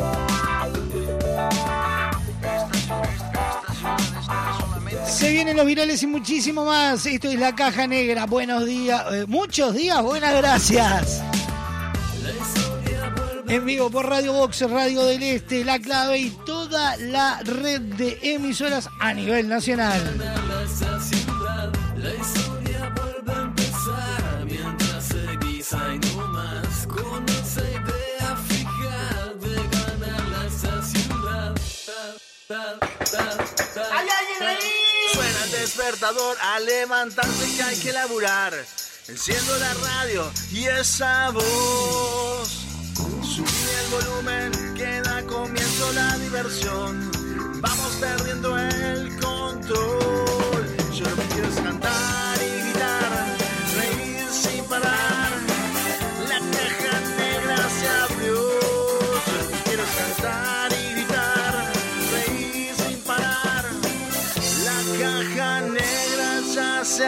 Se vienen los virales y muchísimo más. Esto es la caja negra. Buenos días, eh, muchos días, buenas gracias. En vivo por Radio Box, Radio del Este, La Clave y toda la red de emisoras a nivel nacional. esa ciudad, la historia vuelve a empezar mientras seguís ahí nomás con esa idea fija de ganar esa ciudad. Ta, ta, ta, ta, ¡Hay alguien ahí! Suena el despertador a levantarse que hay que laburar. Enciendo la radio y esa voz. Subí el volumen que da comienzo la diversión. Vamos perdiendo el control. Yo lo que quiero es cantar y gritar, reír sin parar. La caja negra se abrió. Yo lo que quiero es cantar y gritar, reír sin parar. La caja negra ya se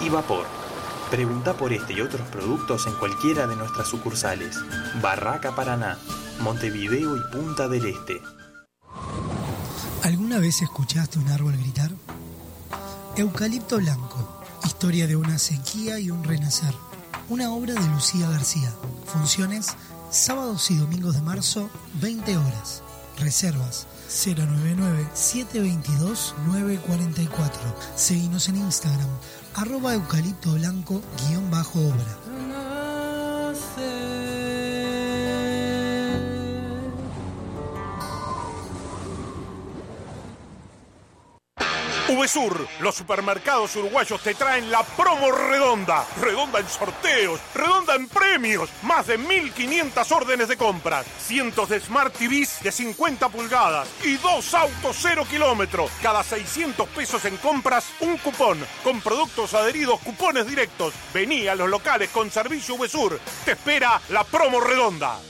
y vapor. Pregunta por este y otros productos en cualquiera de nuestras sucursales. Barraca Paraná, Montevideo y Punta del Este. ¿Alguna vez escuchaste un árbol gritar? Eucalipto Blanco, historia de una sequía y un renacer. Una obra de Lucía García. Funciones sábados y domingos de marzo, 20 horas. Reservas 099-722-944. Seguimos en Instagram, arroba eucalipto blanco guion bajo obra. VSUR, los supermercados uruguayos te traen la promo redonda. Redonda en sorteos, redonda en premios. Más de 1500 órdenes de compras. Cientos de Smart TVs de 50 pulgadas y dos autos cero kilómetro. Cada 600 pesos en compras, un cupón. Con productos adheridos, cupones directos. Vení a los locales con servicio VSUR. Te espera la promo redonda.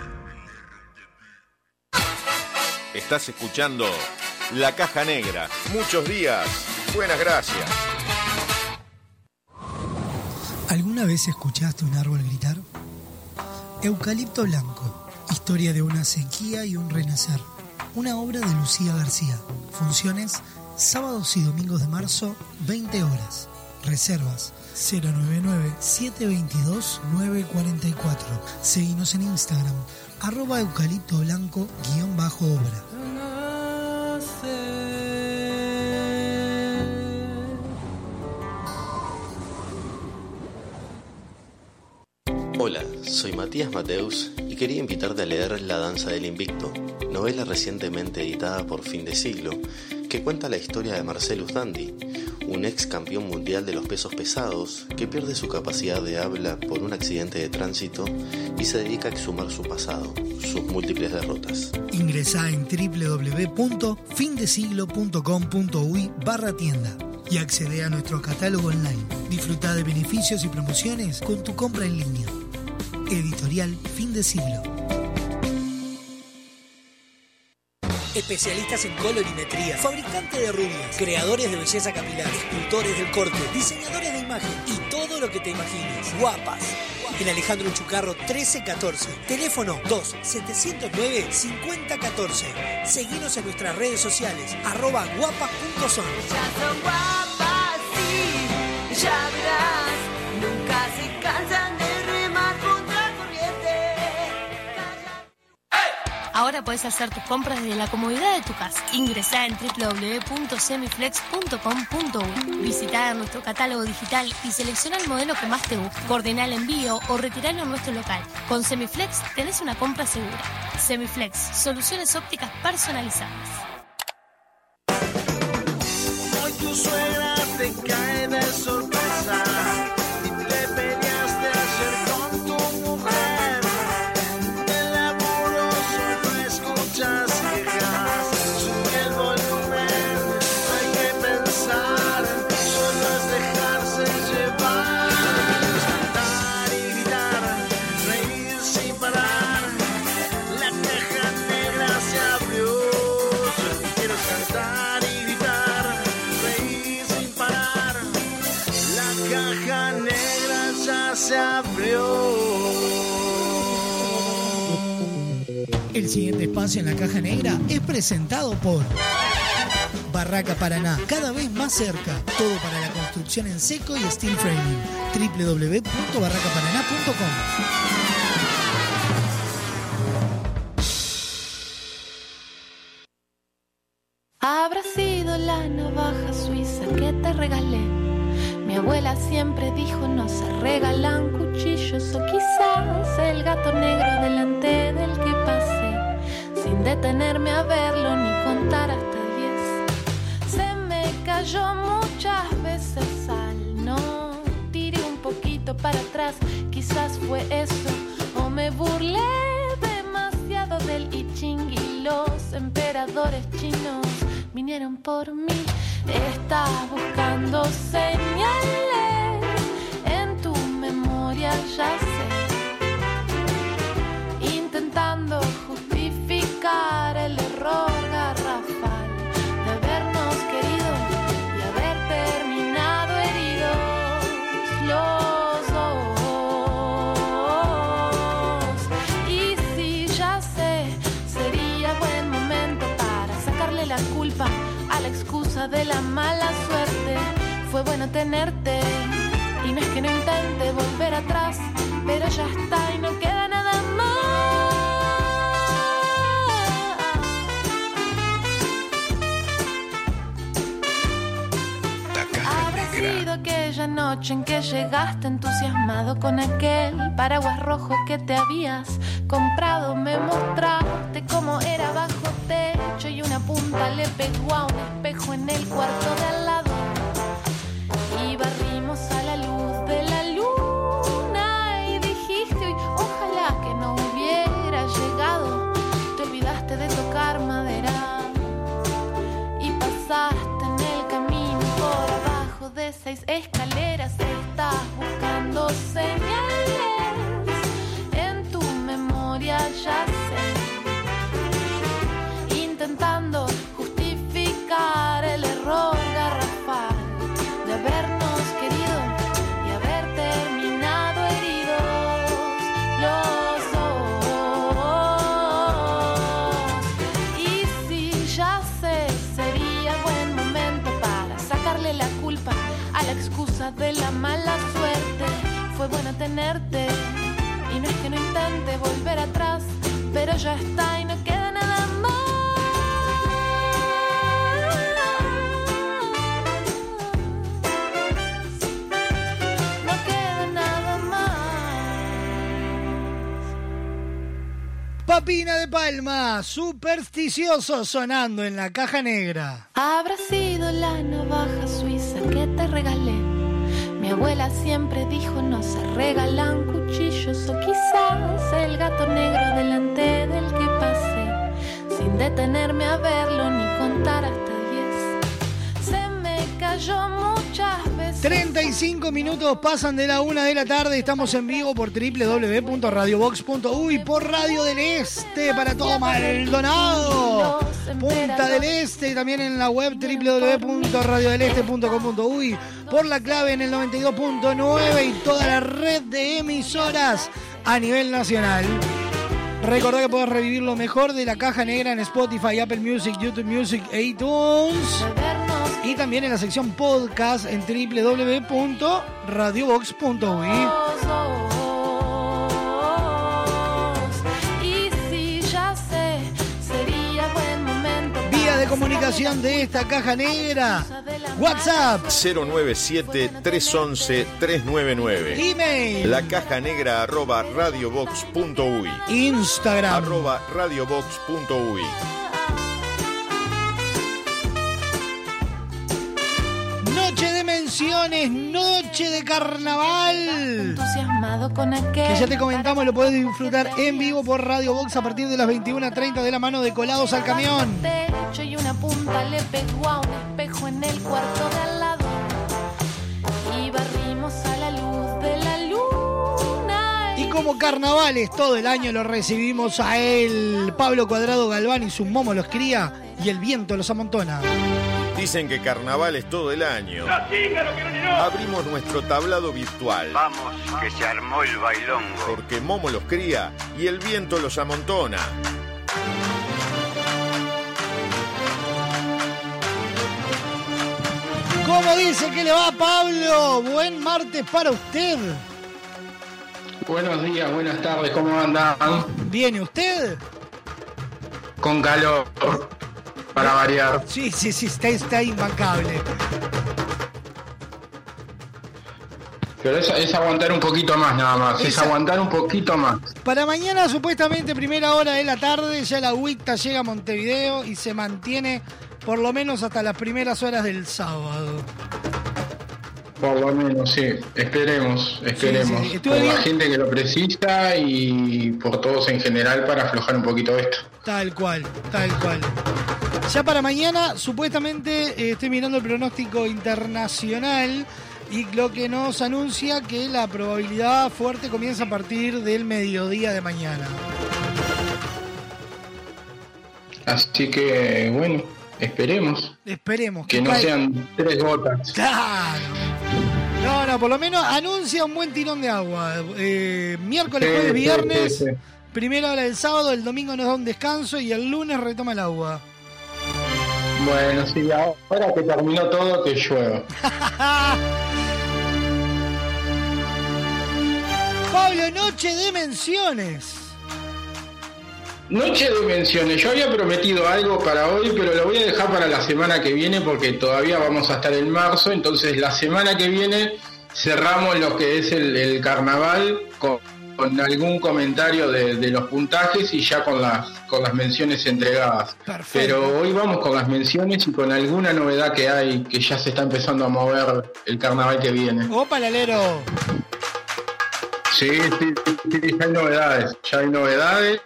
Estás escuchando La Caja Negra. Muchos días. Buenas gracias. ¿Alguna vez escuchaste un árbol gritar? Eucalipto Blanco, historia de una sequía y un renacer. Una obra de Lucía García. Funciones sábados y domingos de marzo, 20 horas. Reservas 099-722-944. Seguimos en Instagram, arroba eucalipto blanco guion bajo obra. Hola, soy Matías Mateus y quería invitarte a leer La Danza del Invicto, novela recientemente editada por Fin de Siglo, que cuenta la historia de Marcelus Dandy, un ex campeón mundial de los pesos pesados que pierde su capacidad de habla por un accidente de tránsito y se dedica a exhumar su pasado, sus múltiples derrotas. Ingresá en www.findesiglo.com.uy barra tienda y accede a nuestro catálogo online. Disfruta de beneficios y promociones con tu compra en línea. Editorial Fin de Siglo. Especialistas en colorimetría, fabricantes de rubias, creadores de belleza capilar, escultores del corte, diseñadores de imagen y todo lo que te imagines. Guapas. En Alejandro Chucarro 1314. Teléfono 2 709 5014. Seguinos en nuestras redes sociales arroba guapas.son. Ahora puedes hacer tus compras desde la comodidad de tu casa. Ingresá en www.semiflex.com.uy. Visita nuestro catálogo digital y selecciona el modelo que más te guste. Coordina el envío o retiralo en nuestro local. Con Semiflex tenés una compra segura. Semiflex, soluciones ópticas personalizadas. Siguiente espacio en la caja negra es presentado por Barraca Paraná, cada vez más cerca. Todo para la construcción en seco y steel framing. www.barracaparaná.com Habrá sido la navaja suiza que te regalé. Mi abuela siempre dijo no se regalan cuchillos o quizás el gato negro delante del que detenerme a verlo ni contar hasta diez. Se me cayó muchas veces al no tiré un poquito para atrás, quizás fue eso o me burlé demasiado del I Ching y los emperadores chinos vinieron por mí. Estás buscando señales en tu memoria, ya sé. Intentando justificar el error garrafal de habernos querido y haber terminado heridos los dos. Y si ya sé, sería buen momento para sacarle la culpa a la excusa de la mala suerte. Fue bueno tenerte y no es que no intente volver atrás, pero ya está y no queda nada Habrá aquella noche en que llegaste entusiasmado con aquel paraguas rojo que te habías comprado. Me mostraste cómo era bajo techo y una punta le pegó a un espejo en el cuarto de al lado. Y barrimos seis escaleras. Estás buscando señales en tu memoria, ya sé. Intentando justificar el error garrafal de habernos querido y haber terminado heridos los dos. Y si ya sé, sería buen momento para sacarle la culpa a la excusa de la mala suerte. Fue bueno tenerte y no es que no intente volver atrás, pero ya está y no queda nada más. No queda nada Papina de Palma, supersticioso sonando en la caja negra. Habrá sido la navaja regalé. Mi abuela siempre dijo no se regalan cuchillos o quizás el gato negro delante del que pasé, sin detenerme a verlo ni contar hasta cayó muchas veces 35 minutos pasan de la una de la tarde. Estamos en vivo por www.radiobox.uy por Radio del Este para todo Maldonado. Punta del Este también en la web www.radiodeleste.com.uy por la clave en el 92.9 y toda la red de emisoras a nivel nacional. Recordá que podés revivir lo mejor de la caja negra en Spotify, Apple Music, YouTube Music e iTunes. Y también en la sección podcast en www.radiobox.uy. Y si ya sé, sería buen momento. Vía de comunicación de esta caja negra. WhatsApp. 097-311-399. Email. La caja negra arroba radiobox.uy. Instagram. Arroba radiobox.uy. Menciones, noche de carnaval. Entusiasmado con aquel. Que ya te comentamos, lo podés disfrutar en vivo por Radio Box a partir de las 21.30 de la mano de Colados al Camión. y una punta le pegó a un espejo en el cuarto de al lado. Y barrimos a la luz de la luna. Y como carnavales todo el año lo recibimos a él, Pablo Cuadrado Galván y su momo los cría y el viento los amontona. Dicen que carnaval es todo el año. Abrimos nuestro tablado virtual. Vamos, que se armó el bailongo. Porque Momo los cría y el viento los amontona. ¿Cómo dice que le va Pablo? Buen martes para usted. Buenos días, buenas tardes, ¿cómo andan? ¿Viene usted? Con calor, para variar. Sí, sí, sí, está, está imbancable. Pero es, es aguantar un poquito más nada más, es aguantar un poquito más. Para mañana, supuestamente, primera hora de la tarde, ya la agüita llega a Montevideo y se mantiene por lo menos hasta las primeras horas del sábado. Por lo menos, sí, esperemos, esperemos. Sí, sí, estuve por la gente que lo precisa y por todos en general para aflojar un poquito esto. Tal cual, tal cual. Ya para mañana, supuestamente, eh, estoy mirando el pronóstico internacional y lo que nos anuncia que la probabilidad fuerte comienza a partir del mediodía de mañana. Así que, bueno, esperemos Esperemos que no caiga. sean tres gotas. Claro. No, no, por lo menos anuncia un buen tirón de agua. Eh, miércoles, Sí, jueves, viernes, sí, sí. primera hora del sábado, el domingo nos da un descanso y el lunes retoma el agua. Bueno, sí, ahora que terminó todo, que llueva. Pablo, noche de menciones. Noche de menciones. Yo había prometido algo para hoy, pero lo voy a dejar para la semana que viene porque todavía vamos a estar en marzo. Entonces la semana que viene cerramos lo que es el, el carnaval con, con algún comentario de, de los puntajes y ya con las, con las menciones entregadas. Pero hoy vamos con las menciones y con alguna novedad que hay, que ya se está empezando a mover el carnaval que viene. Opa, Lalero. Sí, sí, sí, sí, ya hay novedades, ya hay novedades.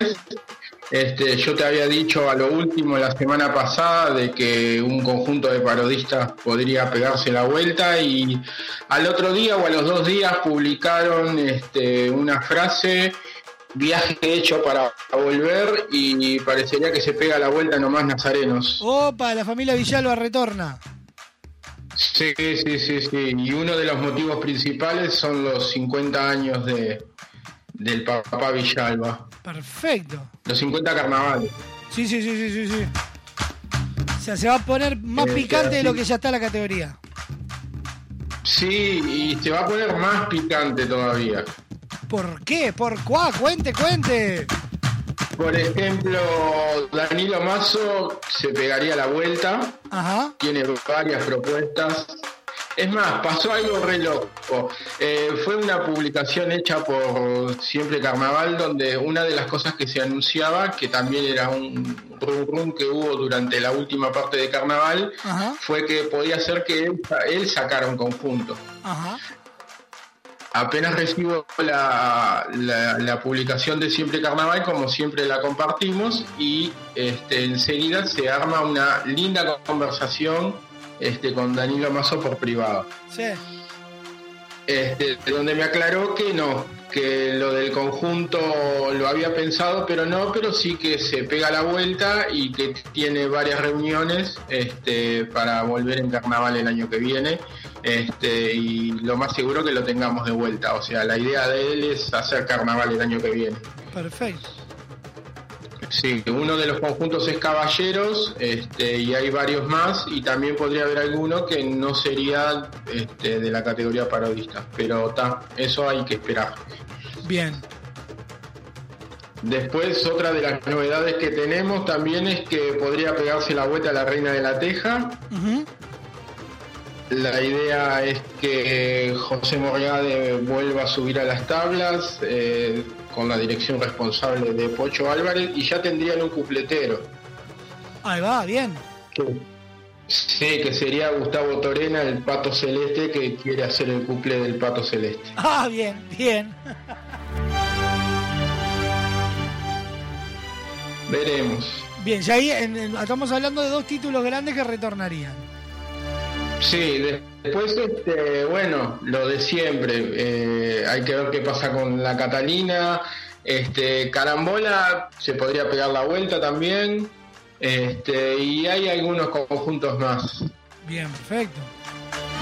Este, yo te había dicho a lo último la semana pasada de que un conjunto de parodistas podría pegarse la vuelta y al otro día o a los dos días publicaron este, una frase viaje hecho para volver y parecería que se pega la vuelta nomás Nazarenos. Opa, la familia Villalba retorna. Sí, sí, sí, sí. Y uno de los motivos principales son los 50 años de, del papá Villalba. Perfecto. Los 50 carnavales. Sí, sí, sí, sí, sí, sí. O sea, se va a poner más Eh, picante de lo que ya está la categoría. Sí, y se va a poner más picante todavía. ¿Por qué? ¿Por cuá? Cuente, cuente. Por ejemplo, Danilo Mazo se pegaría la vuelta. Ajá. Tiene varias propuestas. Es más, pasó algo re loco. Eh, fue una publicación hecha por Siempre Carnaval donde una de las cosas que se anunciaba, que también era un rum rum que hubo durante la última parte de Carnaval, Ajá. fue que podía ser que él, él sacara un conjunto. Ajá. Apenas recibo la, la- la publicación de Siempre Carnaval, como siempre la compartimos, y este, enseguida se arma una linda conversación este, con Danilo Mazo por privado. Sí. este, donde me aclaró que no, que lo del conjunto lo había pensado, pero no, pero sí que se pega la vuelta y que tiene varias reuniones este, para volver en carnaval el año que viene. Este, y lo más seguro que lo tengamos de vuelta. O sea, la idea de él es hacer carnaval el año que viene. Perfecto. Sí, uno de los conjuntos es Caballeros este, y hay varios más y también podría haber alguno que no sería este, de la categoría parodista, pero ta, eso hay que esperar. Bien. Después otra de las novedades que tenemos también es que podría pegarse la vuelta a la Reina de la Teja. La idea es que José Morgade vuelva a subir a las tablas eh, con la dirección responsable de Pocho Álvarez y ya tendrían un cupletero. Ahí va, bien. Sí, que sería Gustavo Torena, el pato celeste, que quiere hacer el cuple del pato celeste. Ah, bien, bien. Veremos. Bien, ya ahí en- en- estamos hablando de dos títulos grandes que retornarían. Sí, después, este, bueno, lo de siempre. eh, hay que ver qué pasa con la Catalina. Este, Carambola se podría pegar la vuelta también. Este, y hay algunos conjuntos más. Bien, perfecto.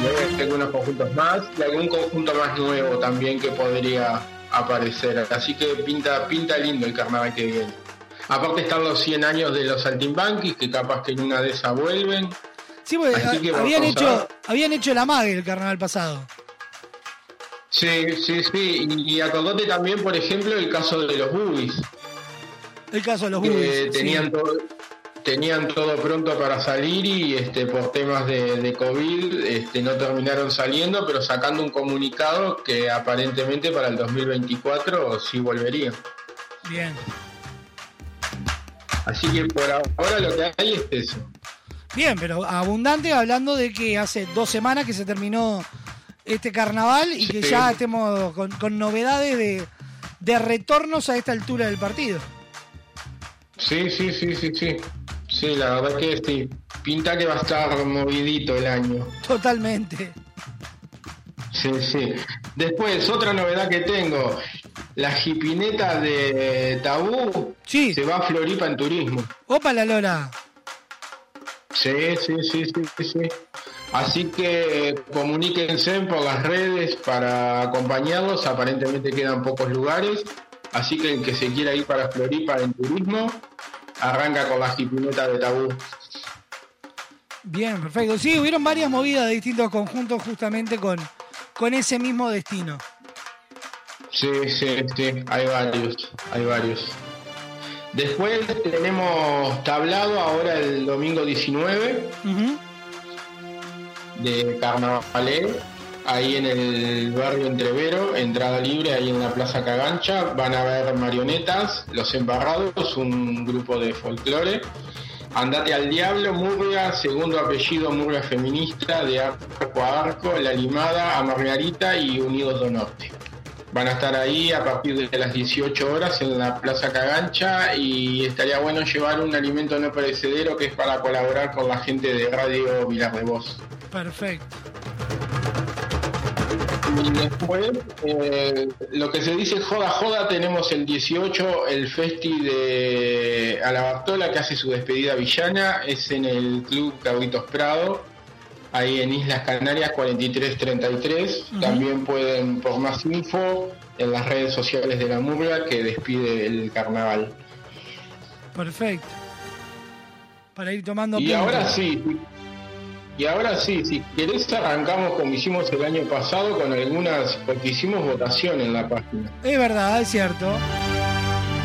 Y hay algunos conjuntos más y algún conjunto más nuevo también que podría aparecer. Así que pinta, pinta lindo el carnaval que viene. Aparte están los 100 años de los Saltimbanquis, que capaz que en una de esas vuelven. Sí, porque Así que a- habían a hecho, habían hecho el amague el carnaval pasado. Sí, sí, sí. Y, y acordate también, por ejemplo, el caso de los boobies. El caso de los boobies. tenían sí. todo tenían todo pronto para salir y este por temas de, de COVID este, no terminaron saliendo, pero sacando un comunicado que aparentemente para el 2024 sí volvería. Bien. Así que por ahora lo que hay es eso. Bien, pero abundante hablando de que hace dos semanas que se terminó este carnaval y que Sí. ya estemos con, con novedades de, de retornos a esta altura del partido. Sí, sí, sí, sí, sí. Sí, la verdad que sí. Pinta que va a estar movidito el año. Totalmente. Sí, sí. Después, otra novedad que tengo. La jipineta de Tabú se va a Floripa en turismo. Opa la Lola. Sí, sí, sí, sí, sí, sí. Así que comuníquense por las redes para acompañarlos. Aparentemente quedan pocos lugares. Así que el que se quiera ir para Floripa en turismo, arranca con la jipineta de Tabú. Bien, perfecto. Sí, hubieron varias movidas de distintos conjuntos justamente con, con ese mismo destino. Sí, sí, sí, hay varios, hay varios. Después tenemos tablado ahora el domingo 19 de Carnavalé, ahí en el barrio Entrevero, entrada libre, ahí en la Plaza Cagancha. Van a haber marionetas, Los Embarrados, un grupo de folclore. Andate al Diablo, Murga, segundo apellido Murga Feminista, de arco a arco, La Limada, a Margarita y Unidos do Norte. Van a estar ahí a partir de las 18 horas en la Plaza Cagancha y estaría bueno llevar un alimento no perecedero que es para colaborar con la gente de Radio Vilar de Voz. Perfecto. Y después, eh, lo que se dice joda joda, tenemos el 18, el festi de Alabartola que hace su despedida villana, es en el Club Carlitos Prado, ahí en Islas Canarias 4333. Ujú. También pueden, por más info, en las redes sociales de la Murga que despide el carnaval. Perfecto. Para ir tomando Y ahora sí, y ahora sí, si querés arrancamos como hicimos el año pasado con algunas, porque hicimos votación en la página. Es verdad, es cierto.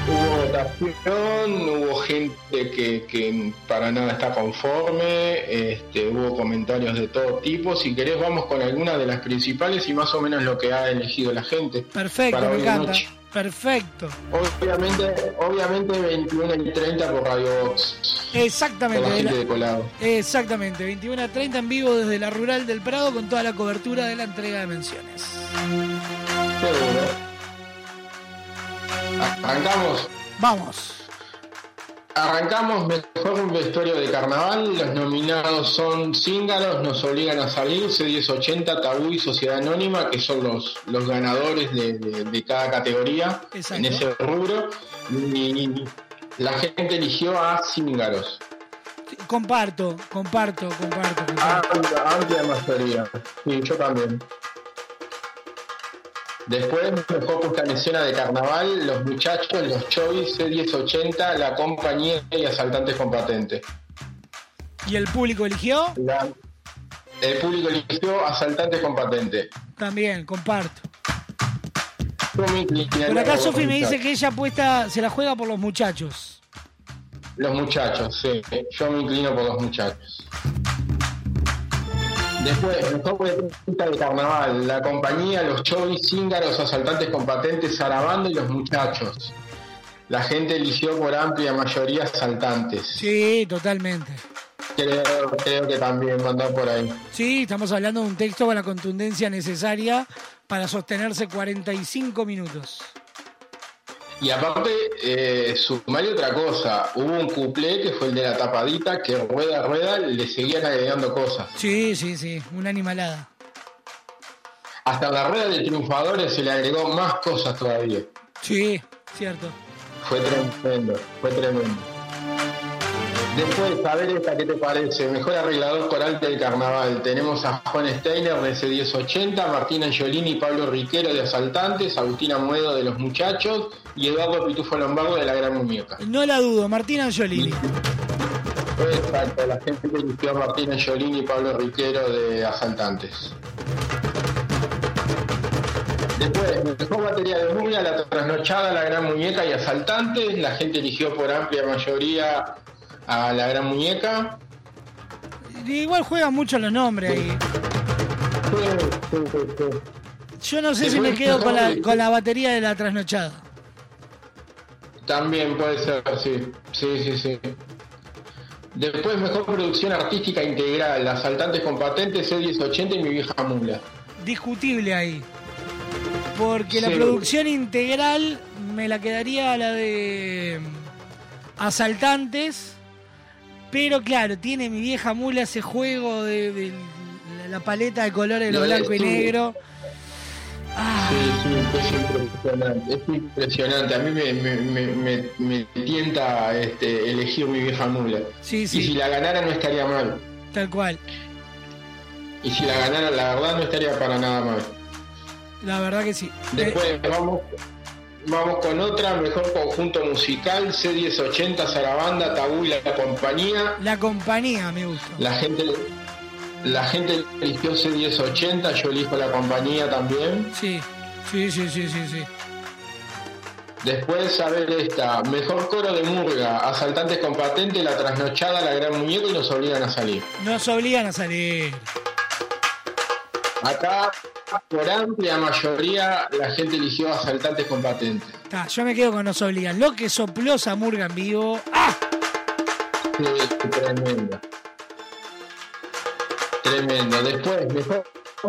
Hubo votación, hubo gente que, que para nada está conforme, este, hubo comentarios de todo tipo. Si querés vamos con algunas de las principales y más o menos lo que ha elegido la gente. Perfecto, para me hoy encanta. noche. Perfecto. Obviamente, obviamente 21 y 30 por Radio Box. Exactamente. Con la gente de colado. Exactamente, 21 a 30 en vivo desde la Rural del Prado con toda la cobertura de la entrega de menciones. Seguro. Arrancamos. Vamos. arrancamos mejor vestuario de carnaval. Los nominados son Cíngaros, Nos Obligan a Salir, C1080, Tabú y Sociedad Anónima, que son los, los ganadores de, de- de cada categoría Exacto. en ese rubro. Y la gente eligió a Cíngaros. Comparto, comparto, comparto. comparto. Amplia, amplia mayoría. Sí, yo también. Después, mejor puesta de carnaval, los muchachos, los chovis, C1080, la compañía y asaltantes con patente. ¿Y el público eligió? La- el público eligió asaltantes con patente. También, comparto. Por acá Sofi me dice que ella apuesta, se la juega por los muchachos. Los muchachos, sí. Yo me inclino por los muchachos. Después, puesta de carnaval, la compañía, los chovis, cíngaros, asaltantes con patentes, Sarabanda y los muchachos. La gente eligió por amplia mayoría asaltantes. Sí, totalmente. Creo, creo que también mandó por ahí. Sí, estamos hablando de un texto con la contundencia necesaria para sostenerse 45 minutos. Y aparte, eh, sumarle otra cosa. Hubo un cuplé que fue el de la tapadita que rueda, rueda, le seguían agregando cosas. Sí, sí, sí, una animalada. Hasta la rueda de triunfadores se le agregó más cosas todavía. Sí, cierto. Fue tremendo, fue tremendo. Después, a ver esta, ¿qué te parece? Mejor arreglador coral del carnaval. Tenemos a Juan Steiner de C1080, Martín Angiolini y Pablo Riquero de Asaltantes, Agustina Muedo de Los Muchachos y Eduardo Pitufo Lombardo de La Gran Muñeca. No la dudo, Martín Angiolini. Exacto, la gente que eligió a Martín Angiolini y Pablo Riquero de Asaltantes. Después, mejor batería de murga, la trasnochada, la gran muñeca y asaltantes. La gente eligió por amplia mayoría a la gran muñeca. Igual juegan mucho los nombres ahí. Yo no sé si me quedo con la, con la batería de la trasnochada. También puede ser, sí. Sí, sí, sí. Después, mejor producción artística integral, asaltantes con patentes, C1080 y mi vieja mula. Discutible ahí. Porque la producción integral me la quedaría la de mm, Asaltantes. Pero claro, tiene mi vieja mula ese juego de, de la- paleta de colores de lo blanco y negro. Sí, sí, es impresionante. Es impresionante. A mí me, me, me, me- me tienta este, elegir mi vieja mula. Sí, Y si la ganara no estaría mal. Tal cual. Y si la ganara, la verdad no estaría para nada mal. La verdad que sí. Eh, Después vamos, vamos con otra, mejor conjunto musical, C1080, Sarabanda, Tabú y la compañía. la compañía me gusta. La gente, la gente eligió C1080, yo elijo la compañía también. Sí, sí, sí, sí, sí, sí. Después, a ver esta, mejor coro de murga, asaltantes con patente, la trasnochada, la gran muñeca y nos obligan a salir. Nos obligan a salir. Acá, por amplia mayoría, la gente eligió asaltantes con patente. Yo me quedo con nos obligan. Lo que sopló esa murga en vivo. ¡Ah! Sí, tremendo. Tremendo. Después, mejor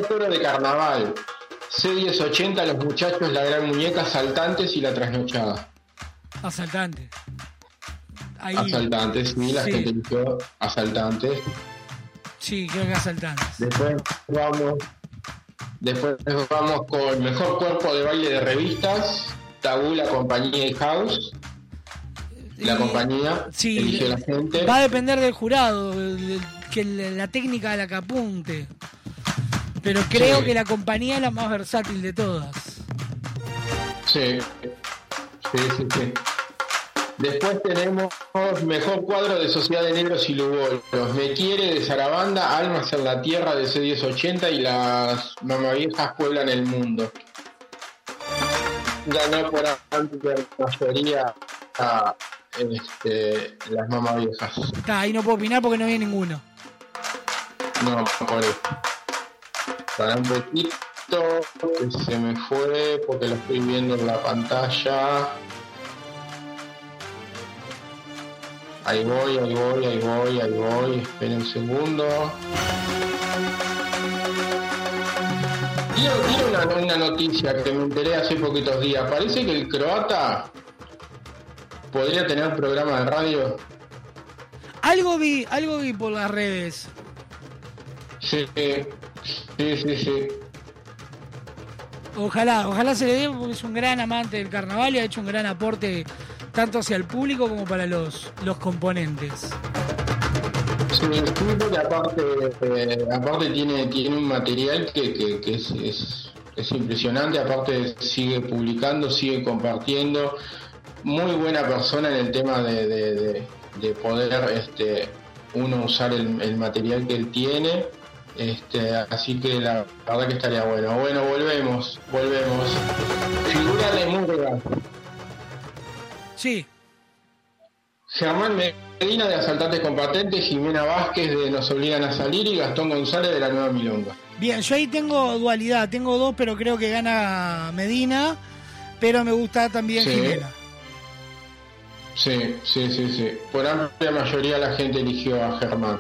coro de carnaval. C1080, los muchachos, la gran muñeca, asaltantes y la trasnochada. Asaltante. Ahí. Asaltantes, sí, la Sí. gente eligió asaltantes. Sí, creo que asaltantes. Después vamos, después vamos con mejor cuerpo de baile de revistas, Tabú, la compañía y House. La compañía Sí, eligió la gente. Va a depender del jurado, que la la técnica de la que apunte. Pero creo Sí. que la compañía es la más versátil de todas. Sí, sí, sí, sí. Después tenemos mejor cuadro de Sociedad de Negros y Lugolos. Me quiere de Sarabanda, Almas en la Tierra de C1080 y las mamaviejas pueblan el mundo. Ganó por amplia mayoría a este, las mamaviejas. Está, ahí no puedo opinar porque no vi ninguno. No, por eso. Para un poquito que se me fue porque lo estoy viendo en la pantalla. Ahí voy, ahí voy, ahí voy, ahí voy. Esperen un segundo. Quiero, quiero una, una noticia que me enteré hace poquitos días. Parece que el croata podría tener programa de radio. Algo vi, algo vi por las redes. Sí, sí, sí, sí. Ojalá, ojalá se le dé porque es un gran amante del carnaval y ha hecho un gran aporte tanto hacia el público como para los, los componentes. Sí, fútbol aparte, eh, aparte tiene, tiene un material que, que- que es, es- es impresionante, aparte sigue publicando, sigue compartiendo. Muy buena persona en el tema de- de poder este, uno usar el, el material que él tiene. Este, así que la verdad que estaría bueno. Bueno, volvemos, volvemos. Figura de Murga. Sí. Germán Medina de Asaltantes con Patentes, Jimena Vázquez de Nos Obligan a Salir y Gastón González de la Nueva Milonga. Bien, yo ahí tengo dualidad, tengo dos, pero creo que gana Medina, pero me gusta también Sí. Jimena. Sí, sí, sí, sí. Por amplia mayoría la gente eligió a Germán.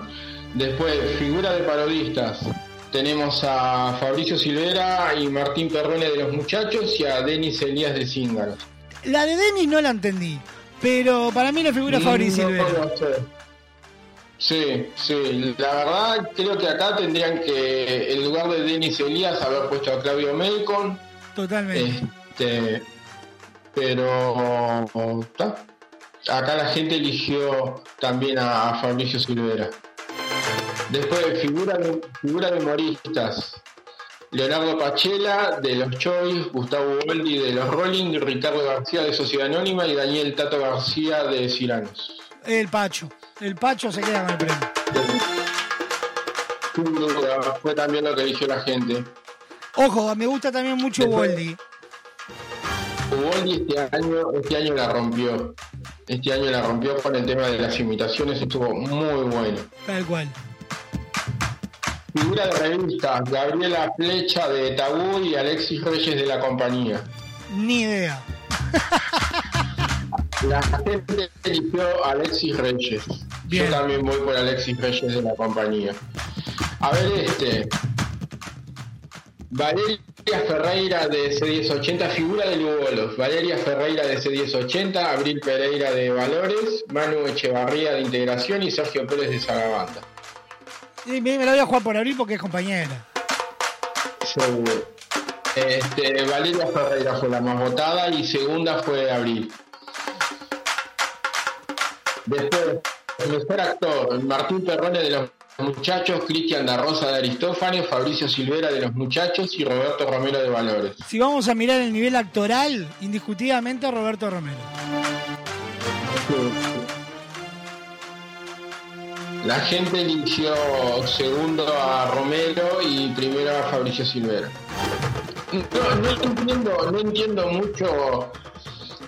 Después, figura de parodistas. Tenemos a Fabricio Silvera y Martín Perrone de Los Muchachos y a Denis Elías de Cíngaros. La de Denis no la entendí, pero para mí la figura Fabri no sé. Sí, sí, la verdad creo que acá tendrían que, en lugar de Denis Elías, haber puesto a Claudio Melcon. Totalmente. Este, pero ta. acá la gente eligió también a, a Fabricio Silvera. Después, figura de, figura de humoristas. Leonardo Pachela de los Choice, Gustavo Boldi de los Rolling, Ricardo García de Sociedad Anónima y Daniel Tato García de Ciranos. El Pacho. El Pacho se queda con el premio. Sin duda, fue también lo que eligió la gente. Ojo, me gusta también mucho Después- Boldi. Boldi este año, este año la rompió. Este año la rompió con el tema de las imitaciones, estuvo muy bueno. Tal cual. Figura de revista, Gabriela Flecha de Tabú y Alexis Reyes de la compañía. Ni idea. La gente eligió a Alexis Reyes. Yo también voy por Alexis Reyes de la compañía. A ver este. Valeria Ferreira de C1080, figura de Lugolos. Valeria Ferreira de C1080, Abril Pereira de Valores, Manu Echevarría de Integración y Sergio Pérez de Sagabanda. Y me, me la voy a jugar por abrir porque es compañera. Seguro. Este, Valeria Ferreira fue la más votada y segunda fue Abril. Después, el mejor actor, Martín Perrone de los muchachos, Cristian da Rosa de Aristófanes, Fabricio Silvera de los muchachos y Roberto Romero de Valores. Si vamos a mirar el nivel actoral, indiscutidamente Roberto Romero. La gente eligió segundo a Romero y primero a Fabricio Silvera. No, no entiendo, no entiendo mucho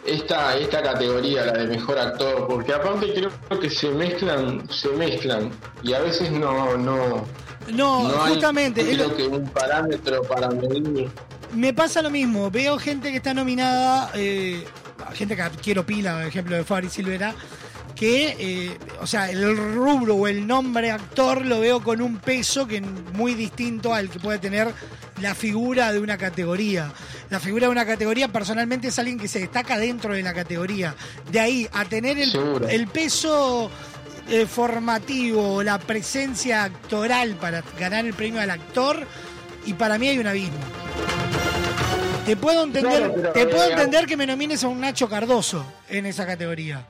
esta, esta categoría, la de mejor actor, porque aparte creo que se mezclan, se mezclan y a veces no, no, No, hay, justamente. lo- creo que un parámetro para medir. Me pasa lo mismo. Veo gente que está nominada, eh, gente que quiero pila, por ejemplo, de Fabri Silvera, que, eh, o sea, el rubro o el nombre actor lo veo con un peso que muy distinto al que puede tener la figura de una categoría. La figura de una categoría personalmente es alguien que se destaca dentro de la categoría. De ahí a tener el, el peso eh, formativo, la presencia actoral para ganar el premio al actor, y para mí hay un abismo. Te puedo entender, Claro, te puedo eh, entender que me nomines a un Nacho Cardoso en esa categoría.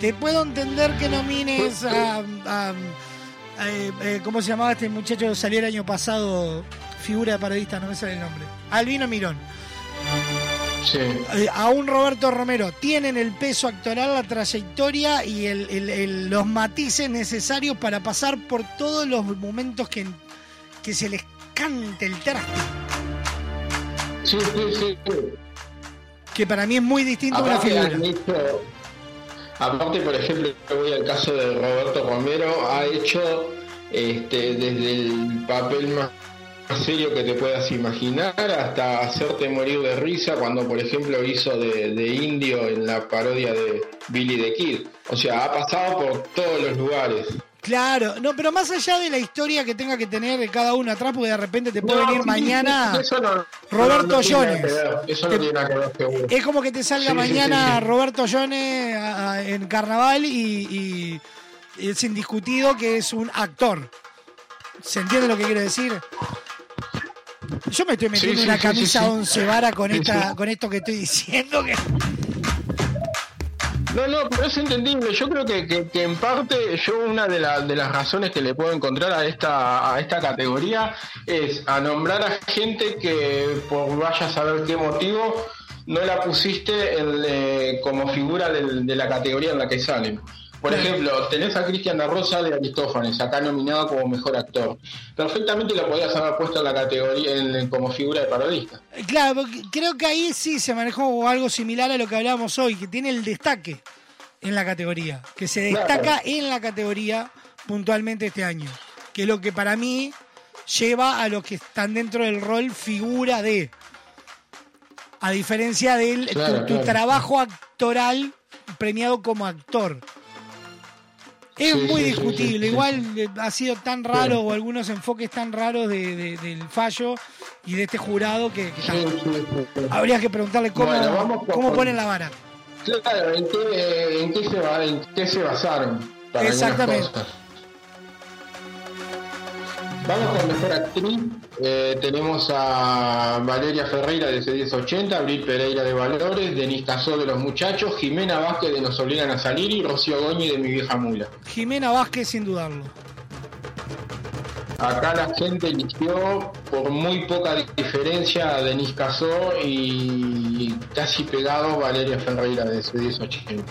Te puedo entender que nomines a, a- a- eh, eh, ¿cómo se llamaba este muchacho que salió el año pasado? Figura de parodista, no me sale el nombre. Albino Mirón. Sí. Eh, a un Roberto Romero. Tienen el peso actoral, la trayectoria y el- el- el- los matices necesarios para pasar por todos los momentos que, que se les cante el traste. Sí, sí, sí. Que para mí es muy distinto a una figura. Aparte, por ejemplo, voy al caso de Roberto Romero, ha hecho este, desde el papel más serio que te puedas imaginar hasta hacerte morir de risa cuando, por ejemplo, hizo de indio en la parodia de Billy the Kid. O sea, ha pasado por todos los lugares. Claro, no, pero más allá de la historia que tenga que tener cada uno atrás, porque de repente te puede No, venir mañana no- Roberto Jones. Es como que te salga Sí, mañana sí, sí. Roberto Jones a- a- en carnaval y, y es indiscutido que es un actor. ¿Se entiende lo que quiero decir? Yo me estoy metiendo una camisa. 11 vara con, esta, esto que estoy diciendo. Que... No, no, pero es entendible. Yo creo que, que- en parte yo una de, de las razones que le puedo encontrar a esta, a esta categoría es a nombrar a gente que por vaya a saber qué motivo no la pusiste eh, como figura de la categoría en la que salen. Por ejemplo, tenés a Cristian Da Rosa de Aristófanes, acá nominado como mejor actor. Perfectamente lo podías haber puesto en la categoría en- como figura de parodista. Claro, porque creo que ahí sí se manejó algo similar a lo que hablábamos hoy, que tiene el destaque en la categoría, que se destaca Claro. en la categoría puntualmente este año, que es lo que para mí lleva a los que están dentro del rol figura de, a diferencia del Claro, tu, tu claro. trabajo actoral premiado como actor. Es Sí, muy sí, discutible, sí, igual eh, ha sido tan raro o algunos enfoques tan raros de- de- del fallo y de este jurado que, que habría que preguntarle cómo, Bueno, cómo ponen la vara. Claro, ¿en qué, en qué se, va- en qué se basaron? Exactamente. Vamos con mejor actriz. Eh, tenemos a Valeria Ferreira de C1080, Abril Pereira de Valores, Denis Casó de Los Muchachos, Jimena Vázquez de Nos Obligan a Salir y Rocío Goñi de Mi Vieja Mula. Jimena Vázquez sin dudarlo. Acá la gente eligió por muy poca diferencia a Denis Casó y casi pegado Valeria Ferreira de C1080.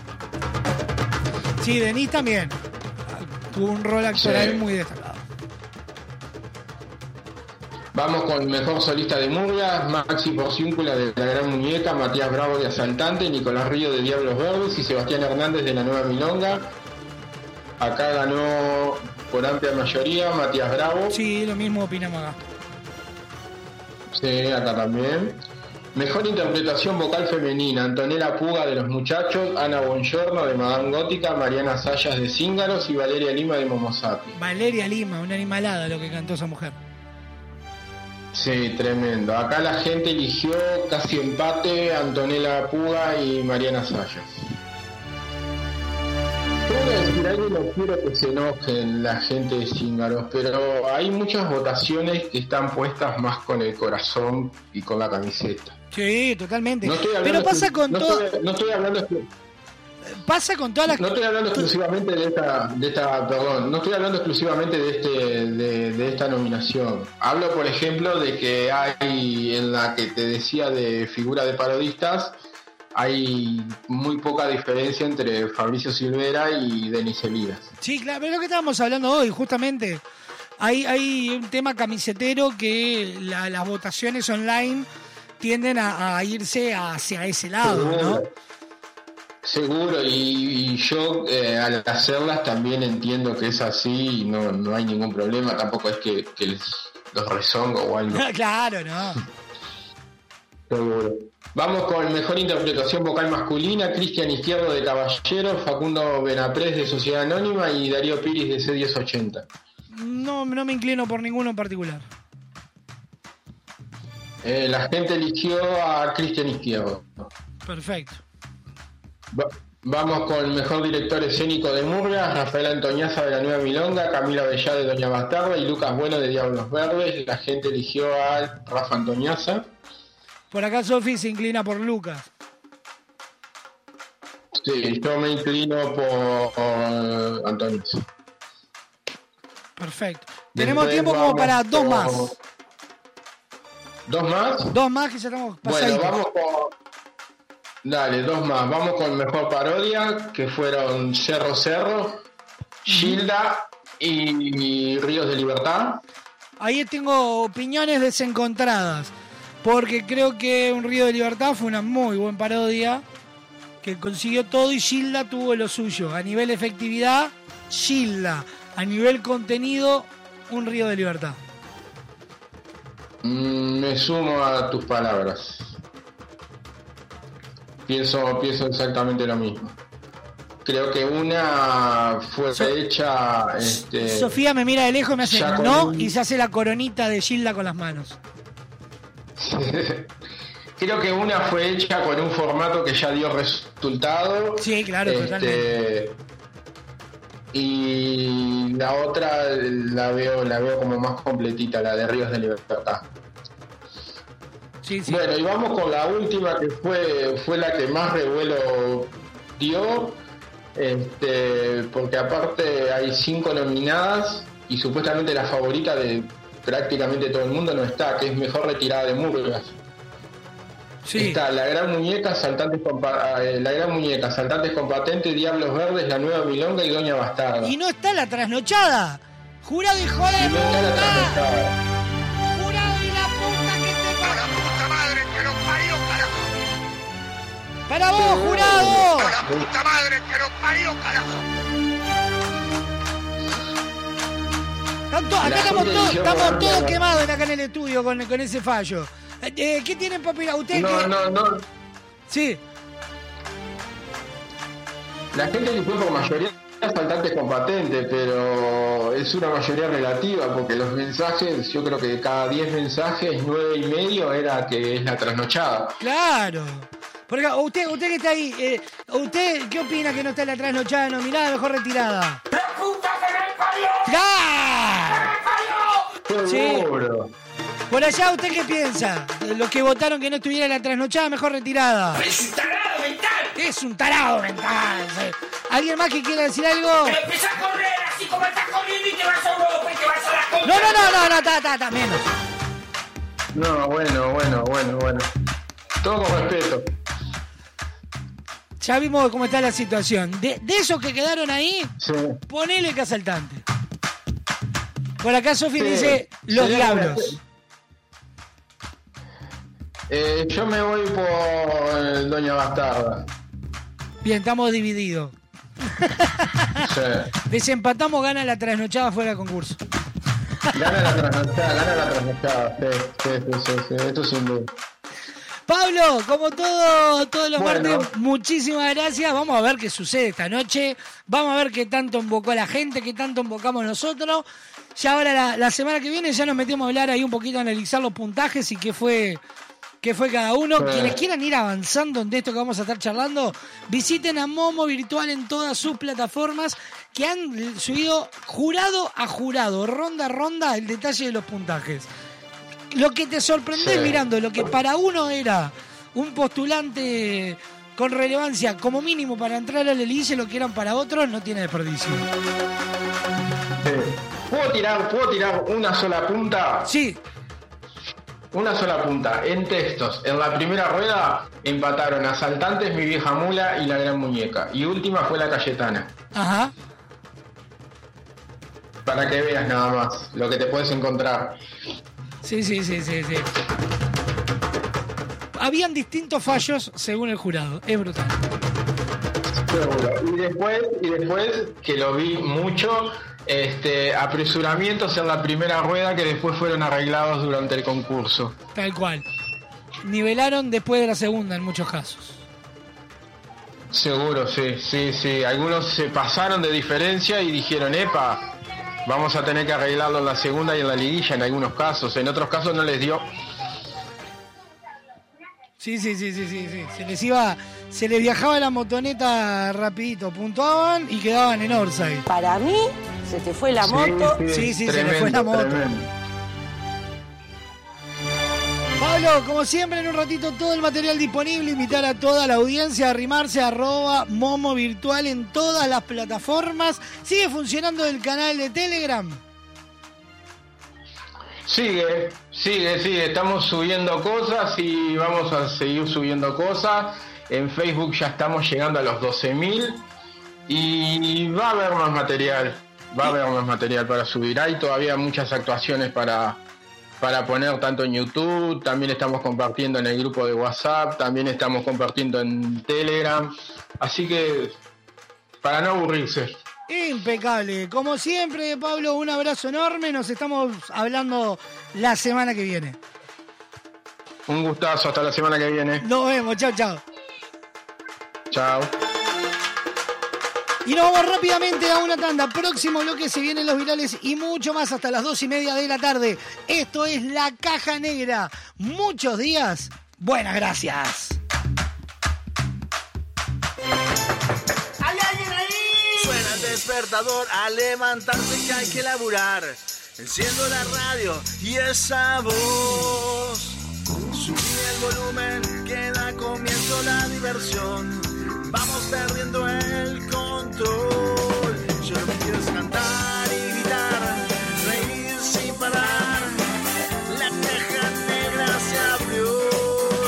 Sí, Denis también. Tuvo un rol actoral Sí. muy destacado. Vamos con mejor solista de Murgas, Maxi Porciúncula de La Gran Muñeca, Matías Bravo de Asaltante, Nicolás Río de Diablos Verdes y Sebastián Hernández de La Nueva Milonga. Acá ganó por amplia mayoría Matías Bravo. Sí, lo mismo opinamos acá. Sí, acá también. Mejor interpretación vocal femenina, Antonella Puga de Los Muchachos, Ana Bongiorno de Madame Gótica, Mariana Sayas de Cíngaros y Valeria Lima de Momosati. Valeria Lima, una animalada lo que cantó esa mujer. Sí, tremendo. Acá la gente eligió casi empate Antonella Puga y Mariana Sayas. Que decir algo, no quiero que se enojen la gente de Cíngaros, pero hay muchas votaciones que están puestas más con el corazón y con la camiseta. Sí, totalmente. No estoy hablando Pero pasa con no todo. estoy- no estoy hablando exclu- Pasa con todas las. no estoy hablando exclusivamente de esta, de esta, perdón, no estoy hablando exclusivamente de este, de, de esta nominación. Hablo, por ejemplo, de que hay en la que te decía de figura de parodistas, hay muy poca diferencia entre Fabricio Silvera y Denis Elías. Sí, claro, pero es lo que estábamos hablando hoy, justamente. Hay, hay un tema camisetero que la- las votaciones online tienden a, a irse hacia ese lado, ¿no? Seguro, y, y yo eh, al hacerlas también entiendo que es así y no, no hay ningún problema, tampoco es que, que les, los rezongo o algo. claro, no. Seguro. Vamos con mejor interpretación vocal masculina, Cristian Izquierdo de Caballero, Facundo Benaprés de Sociedad Anónima y Darío Piris de C1080. No, no me inclino por ninguno en particular. Eh, la gente eligió a Cristian Izquierdo. Perfecto. Va- Vamos con mejor director escénico de Murgas, Rafael Antoñaza de la Nueva Milonga, Camila Bellá de Doña Bastarda y Lucas Bueno de Diablos Verdes. La gente eligió a Rafa Antoñaza. Por acá Sofi se inclina por Lucas. Sí, yo me inclino por, por Antoñaza. Perfecto. Tenemos Después tiempo como para dos más. ¿Dos más? Dos más que ya estamos Bueno, vamos con. Dale, dos más. Vamos con mejor parodia, que fueron Cerro Cerro, Gilda y Ríos de Libertad. Ahí tengo opiniones desencontradas. Porque creo que Un Río de Libertad fue una muy buena parodia. Que consiguió todo y Gilda tuvo lo suyo. A nivel efectividad, Gilda. A nivel contenido, Un Río de Libertad. Mm, me sumo a tus palabras. Pienso, pienso exactamente lo mismo. Creo que una fue hecha. Este, Sofía me mira de lejos y me hace no un- y se hace la coronita de Gilda con las manos. Creo que una fue hecha con un formato que ya dio resultado. Sí, claro, Este, totalmente. Y la otra la veo, la veo como más completita, la de Ríos de Libertad. Bueno, y vamos con la última que fue, fue la que más revuelo dio. Este, porque aparte hay cinco nominadas y supuestamente la favorita de prácticamente todo el mundo no está, que es mejor retirada de Murgas. Está la gran muñeca, saltantes eh, la gran muñeca, saltantes con patente, Diablos Verdes, la nueva Milonga y Doña Bastarda. Y no está la trasnochada. Hijo de Y no está la trasnochada. Para vos, jurado. La puta madre que nos parió, carajo. Acá estamos eligió estamos todos quemados acá en el estudio con, con ese fallo. Eh, eh, ¿Qué tienen papel? ¿Usted No, qué? no, no. Sí. La gente eligió por mayoría saltantes con patente, pero es una mayoría relativa, porque los mensajes, yo creo que de cada 10 mensajes, 9 y medio era que es la trasnochada. Claro. Porque usted, usted que está ahí, eh, ¿usted qué opina que no está la trasnochada nominada, mejor retirada? ¡La puta que me parió! ¡Ya! Sí. Seguro. Por allá, ¿usted qué piensa? Los que votaron que no estuviera la trasnochada, mejor retirada. ¡Es un tarado mental! Es un tarado mental. sí. ¿Alguien más que quiera decir algo? Pero empezás a correr así como estás corriendo y te vas a Europa y te vas a la concha. No, no, no, no, no, ta, ta, ta, menos. No, bueno, bueno, bueno, bueno. Todo con respeto. Ya vimos cómo está la situación. De, de esos que quedaron ahí, Sí. ponele que asaltante. Por acá Sofi Sí. dice los diablos. Eh, yo me voy por Doña Bastarda. Bien, estamos divididos. Desempatamos, gana la trasnochada fuera de concurso. Gana la trasnochada, gana la trasnochada. Sí, sí, sí, sí, sí, esto sin duda. Pablo, como todo, todos los Bueno. martes, muchísimas gracias. Vamos a ver qué sucede esta noche. Vamos a ver qué tanto invocó la gente, qué tanto invocamos nosotros. Ya ahora la, la semana que viene ya nos metemos a hablar ahí un poquito, a analizar los puntajes y qué fue, qué fue cada uno. Sí. Quienes quieran ir avanzando en esto que vamos a estar charlando, visiten a Momo Virtual en todas sus plataformas que han subido jurado a jurado, ronda a ronda, el detalle de los puntajes lo que te sorprende Sí. mirando lo que para uno era un postulante con relevancia como mínimo para entrar al Elise, lo que eran para otros no tiene desperdicio. Sí. ¿Puedo tirar, ¿Puedo tirar una sola punta? Sí. Una sola punta. En textos. En la primera rueda empataron Asaltantes, Mi Vieja Mula y La Gran Muñeca. Y última fue La Cayetana. Ajá. Para que veas nada más lo que te puedes encontrar. Sí, sí, sí, sí, sí. Habían distintos fallos según el jurado. Es brutal. Seguro. Y después, y después, que lo vi mucho, este, apresuramientos en la primera rueda que después fueron arreglados durante el concurso. Tal cual. Nivelaron después de la segunda en muchos casos. Seguro, sí, sí, sí. Algunos se pasaron de diferencia y dijeron, epa, vamos a tener que arreglarlo en la segunda y en la liguilla en algunos casos. En otros casos no les dio. Sí, sí, sí, sí, sí, sí. Se les iba, se les viajaba la motoneta rapidito, puntuaban y quedaban en Orsay. Para mí, se te fue la Sí, moto. Sí, sí, se le fue la moto. tremendo. Pablo, como siempre, en un ratito todo el material disponible. Invitar a toda la audiencia a arrimarse a arroba momo virtual en todas las plataformas. Sigue funcionando el canal de Telegram. Sigue, sigue, sigue. Estamos subiendo cosas y vamos a seguir subiendo cosas. En Facebook ya estamos llegando a los 12.000 y va a haber más material. Va a haber más material para subir. Hay todavía muchas actuaciones para, para poner tanto en YouTube, también estamos compartiendo en el grupo de WhatsApp, también estamos compartiendo en Telegram. Así que, para no aburrirse. Impecable. Como siempre, Pablo, un abrazo enorme. Nos estamos hablando la semana que viene. Un gustazo, hasta la semana que viene. Nos vemos. Chao, chao. Chao. Y nos vamos rápidamente a una tanda. Próximo bloque se vienen los virales y mucho más hasta las dos y media de la tarde. Esto es La Caja Negra. Muchos días. Buenas gracias. ¿Hay alguien ahí? Suena el despertador a levantarse que hay que laburar. Enciendo la radio y esa voz. Subí el volumen que da comienzo la diversión. Vamos perdiendo el control. Yo lo que quiero es cantar y gritar, reír sin parar. La caja negra se abrió.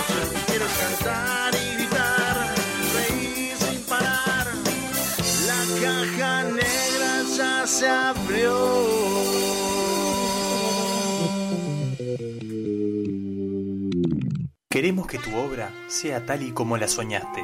Yo lo que quiero es cantar y gritar, reír sin parar. La caja negra ya se abrió. Queremos que tu obra sea tal y como la soñaste.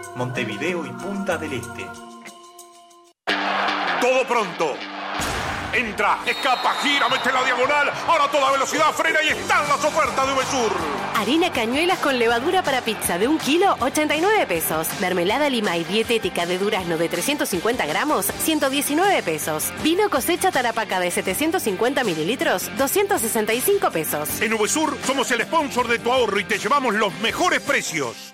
Montevideo y Punta del Este. Todo pronto. Entra, escapa, gira, mete la diagonal. Ahora toda velocidad frena y están las ofertas de Uvesur. Harina cañuelas con levadura para pizza de un kilo, 89 pesos. Mermelada lima y dietética de durazno de 350 gramos, 119 pesos. Vino cosecha tarapaca de 750 mililitros, 265 pesos. En Uvesur somos el sponsor de tu ahorro y te llevamos los mejores precios.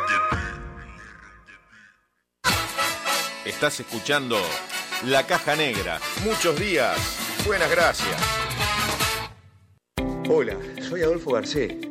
Estás escuchando La Caja Negra. Muchos días. Buenas gracias. Hola, soy Adolfo Garcés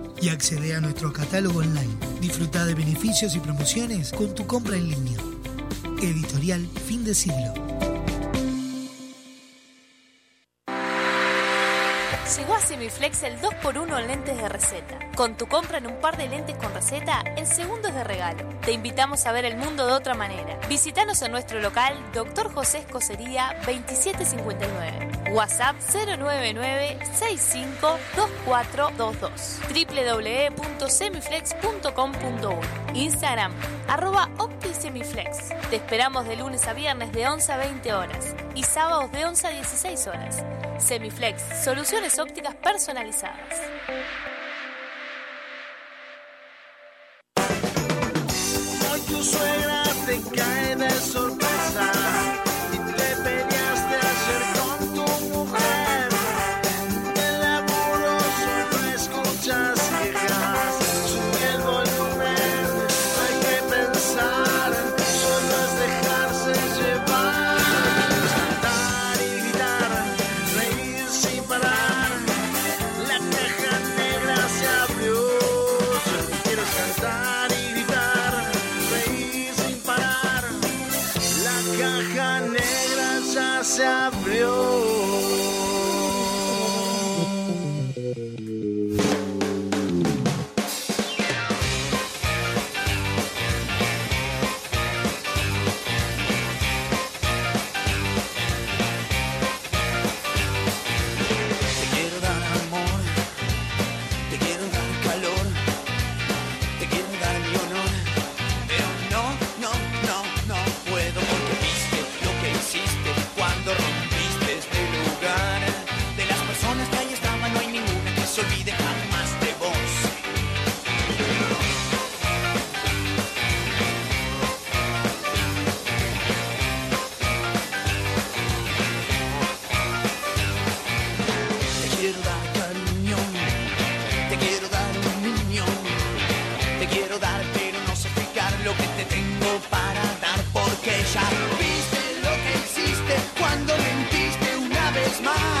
y accede a nuestro catálogo online. Disfruta de beneficios y promociones con tu compra en línea. Editorial Fin de Siglo. Llegó a Semiflex el 2x1 en lentes de receta. Con tu compra en un par de lentes con receta, en segundos de regalo. Te invitamos a ver el mundo de otra manera. Visítanos en nuestro local, Dr. José Escocería 2759. WhatsApp 099-652422. www.semiflex.com.uy Instagram, arroba OptiSemiflex. Te esperamos de lunes a viernes de 11 a 20 horas y sábados de 11 a 16 horas. Semiflex, soluciones ópticas personalizadas. It's mine.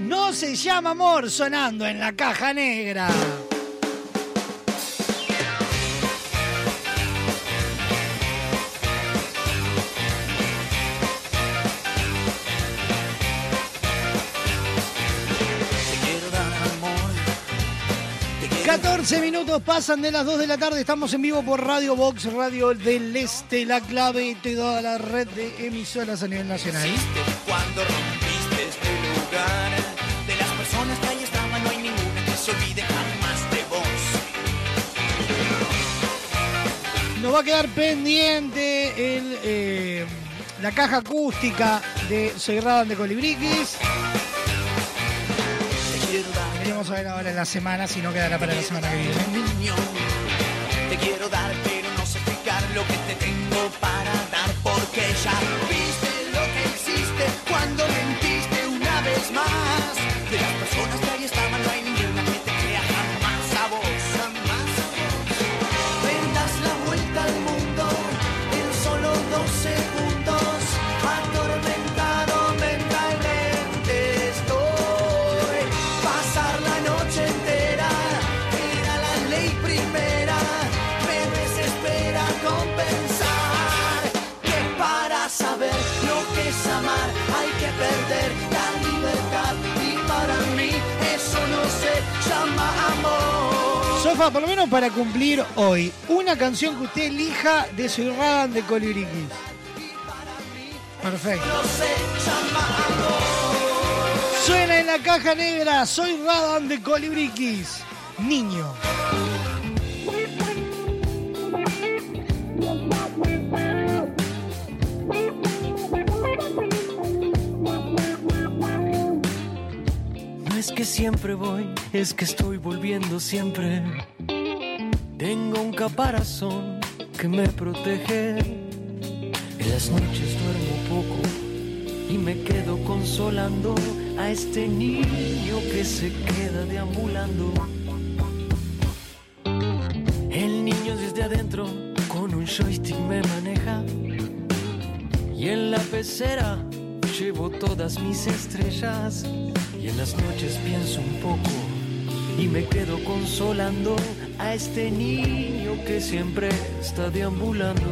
No se llama amor sonando en la caja negra. minutos pasan de las 2 de la tarde. Estamos en vivo por Radio Box, Radio del Este, la clave de toda la red de emisoras a nivel nacional. Nos va a quedar pendiente el, eh, la caja acústica de Soy Raban de Colibriquis. Veremos a ver ahora en la semana si no quedará para la semana que viene. Te quiero dar, pero no sé explicar lo que te tengo para dar, porque ya viste lo que hiciste cuando mentiste una vez más. Por lo menos para cumplir hoy, una canción que usted elija de su Irradan de Colibrí Perfecto. Suena en la caja negra, soy Radan de Colibriquis, niño. Que siempre voy, es que estoy volviendo siempre. Tengo un caparazón que me protege. En las noches duermo poco y me quedo consolando a este niño que se queda deambulando. El niño desde adentro con un joystick me maneja y en la pecera llevo todas mis estrellas en las noches pienso un poco y me quedo consolando a este niño que siempre está deambulando.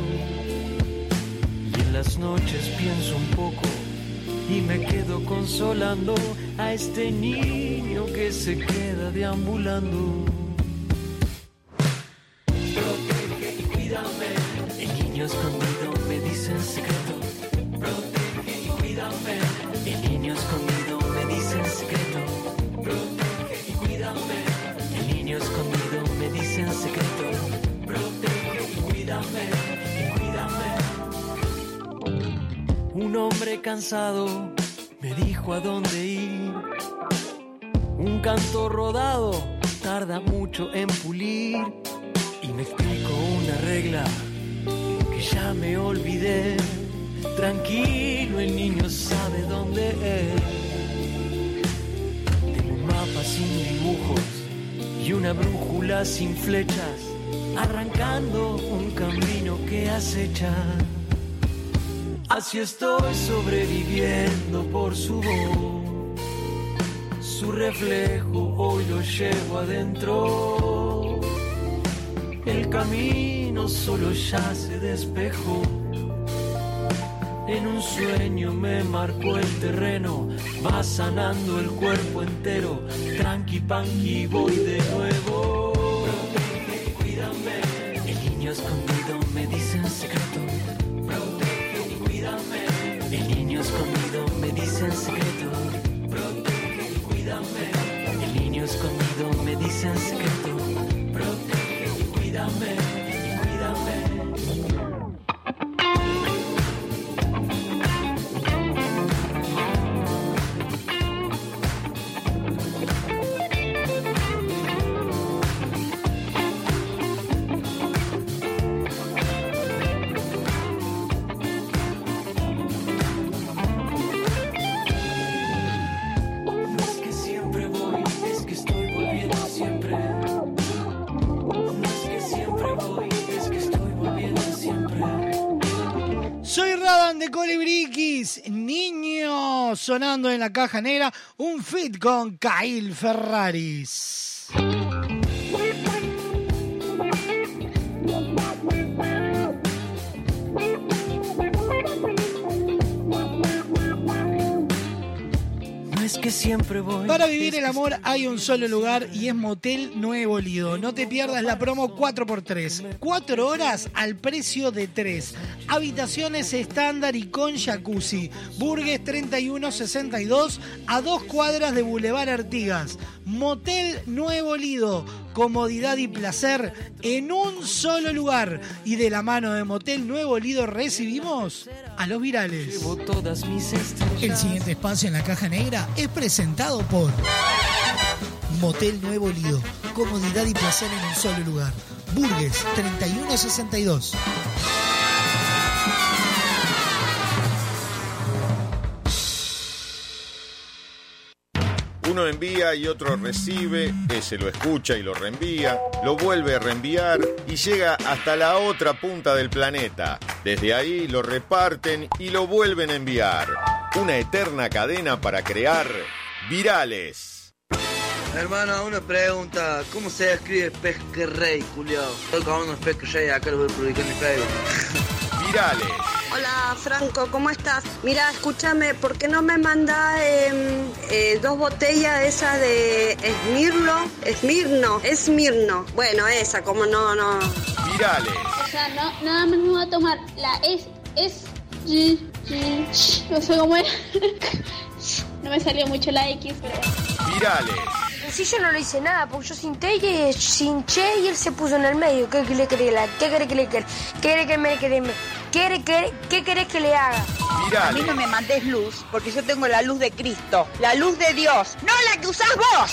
Y en las noches pienso un poco y me quedo consolando a este niño que se queda deambulando. Un hombre cansado me dijo a dónde ir. Un canto rodado tarda mucho en pulir. Y me explicó una regla que ya me olvidé. Tranquilo, el niño sabe dónde es. Tengo un mapa sin dibujos y una brújula sin flechas, arrancando un camino que acecha. Así estoy sobreviviendo por su voz. Su reflejo hoy lo llevo adentro. El camino solo ya se despejó. En un sueño me marcó el terreno, va sanando el cuerpo entero. Tranqui panqui voy de nuevo. Sonando en la caja negra, un fit con Kyle Ferraris. Que siempre voy. Para vivir el amor hay un solo lugar y es Motel Nuevo Lido. No te pierdas la promo 4x3. 4 horas al precio de 3. Habitaciones estándar y con jacuzzi. Burgues 3162 a dos cuadras de Boulevard Artigas. Motel Nuevo Lido. Comodidad y placer en un solo lugar. Y de la mano de Motel Nuevo Lido recibimos a los virales. El siguiente espacio en la caja negra es presentado por Motel Nuevo Lido. Comodidad y placer en un solo lugar. Burgues 3162. Uno envía y otro recibe, ese lo escucha y lo reenvía, lo vuelve a reenviar y llega hasta la otra punta del planeta. Desde ahí lo reparten y lo vuelven a enviar. Una eterna cadena para crear virales. Hermano, una pregunta. ¿Cómo se escribe Pesquerrey, culiao? Estoy con unos Pesquerrey, acá los voy a publicar en mi Facebook. Virales. Hola Franco, ¿cómo estás? Mira, escúchame, ¿por qué no me manda em, eh, dos botellas de esas de Esmirno? Esmirno, Esmirno. Bueno, esa, como no, no. Virales. O sea, no, nada más me voy a tomar la es, es, y- y- no sé cómo era. No me salió mucho la X, pero... Virales. Sí, yo no le hice nada, porque yo sinté y sinché y él se puso en el medio. ¿Qué, le querés, la- qué querés que le? ¿Qué querés que me ¿Qué, querés- qué querés que le haga? Virales. A mí no me mandes luz, porque yo tengo la luz de Cristo, la luz de Dios, no la que usás vos.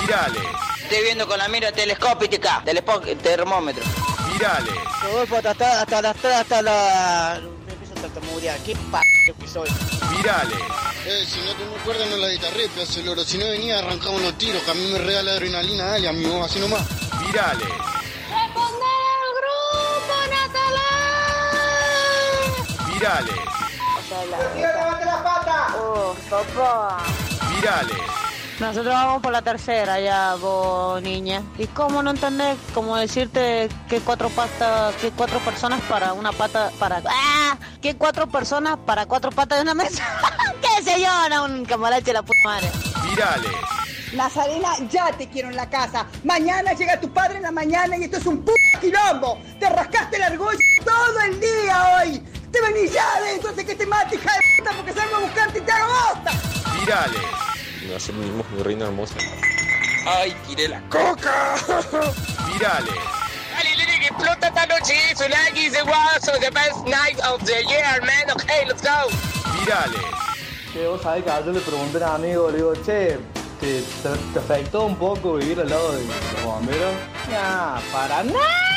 Virales. Estoy viendo con la mira telescópica, telespo- termómetro. Virales. Rodolfo, hasta, hasta, hasta, hasta, hasta la... Me empiezo a tartamudear. ¿Qué p*** que soy? Virales. Eh, si no te me acuerdas no la guitarré, loro. Si no venía arrancamos los tiros, que a mí me regala adrenalina, dale, a mi voz así nomás. Virales. Virales. levante papá. Virales. Nosotros vamos por la tercera ya, vos, niña. ¿Y cómo no entendés? Como decirte que cuatro patas, que cuatro personas para una pata, para... ¡Ah! Que cuatro personas para cuatro patas de una mesa. ¿Qué sé yo? No, un camarache la puta madre. Virales. Nazarena, ya te quiero en la casa. Mañana llega tu padre en la mañana y esto es un puto quilombo. Te rascaste el argollo todo el día hoy. Te venís ya de entonces que te mate, hija de puta, porque salgo a buscarte y te hago bosta. Virales. No sé mismo, mi reina hermosa. ¡Ay, tiré la coca! Virales. Dale, Lili, que explota esta noche eso. Nike is also the best night of the year, man. Okay, let's go. Virales. Che, vos sabés que ayer le pregunté a un amigo, le digo, che, ¿te, te, te afectó un poco vivir al lado de los bomberos? Nah, para nada.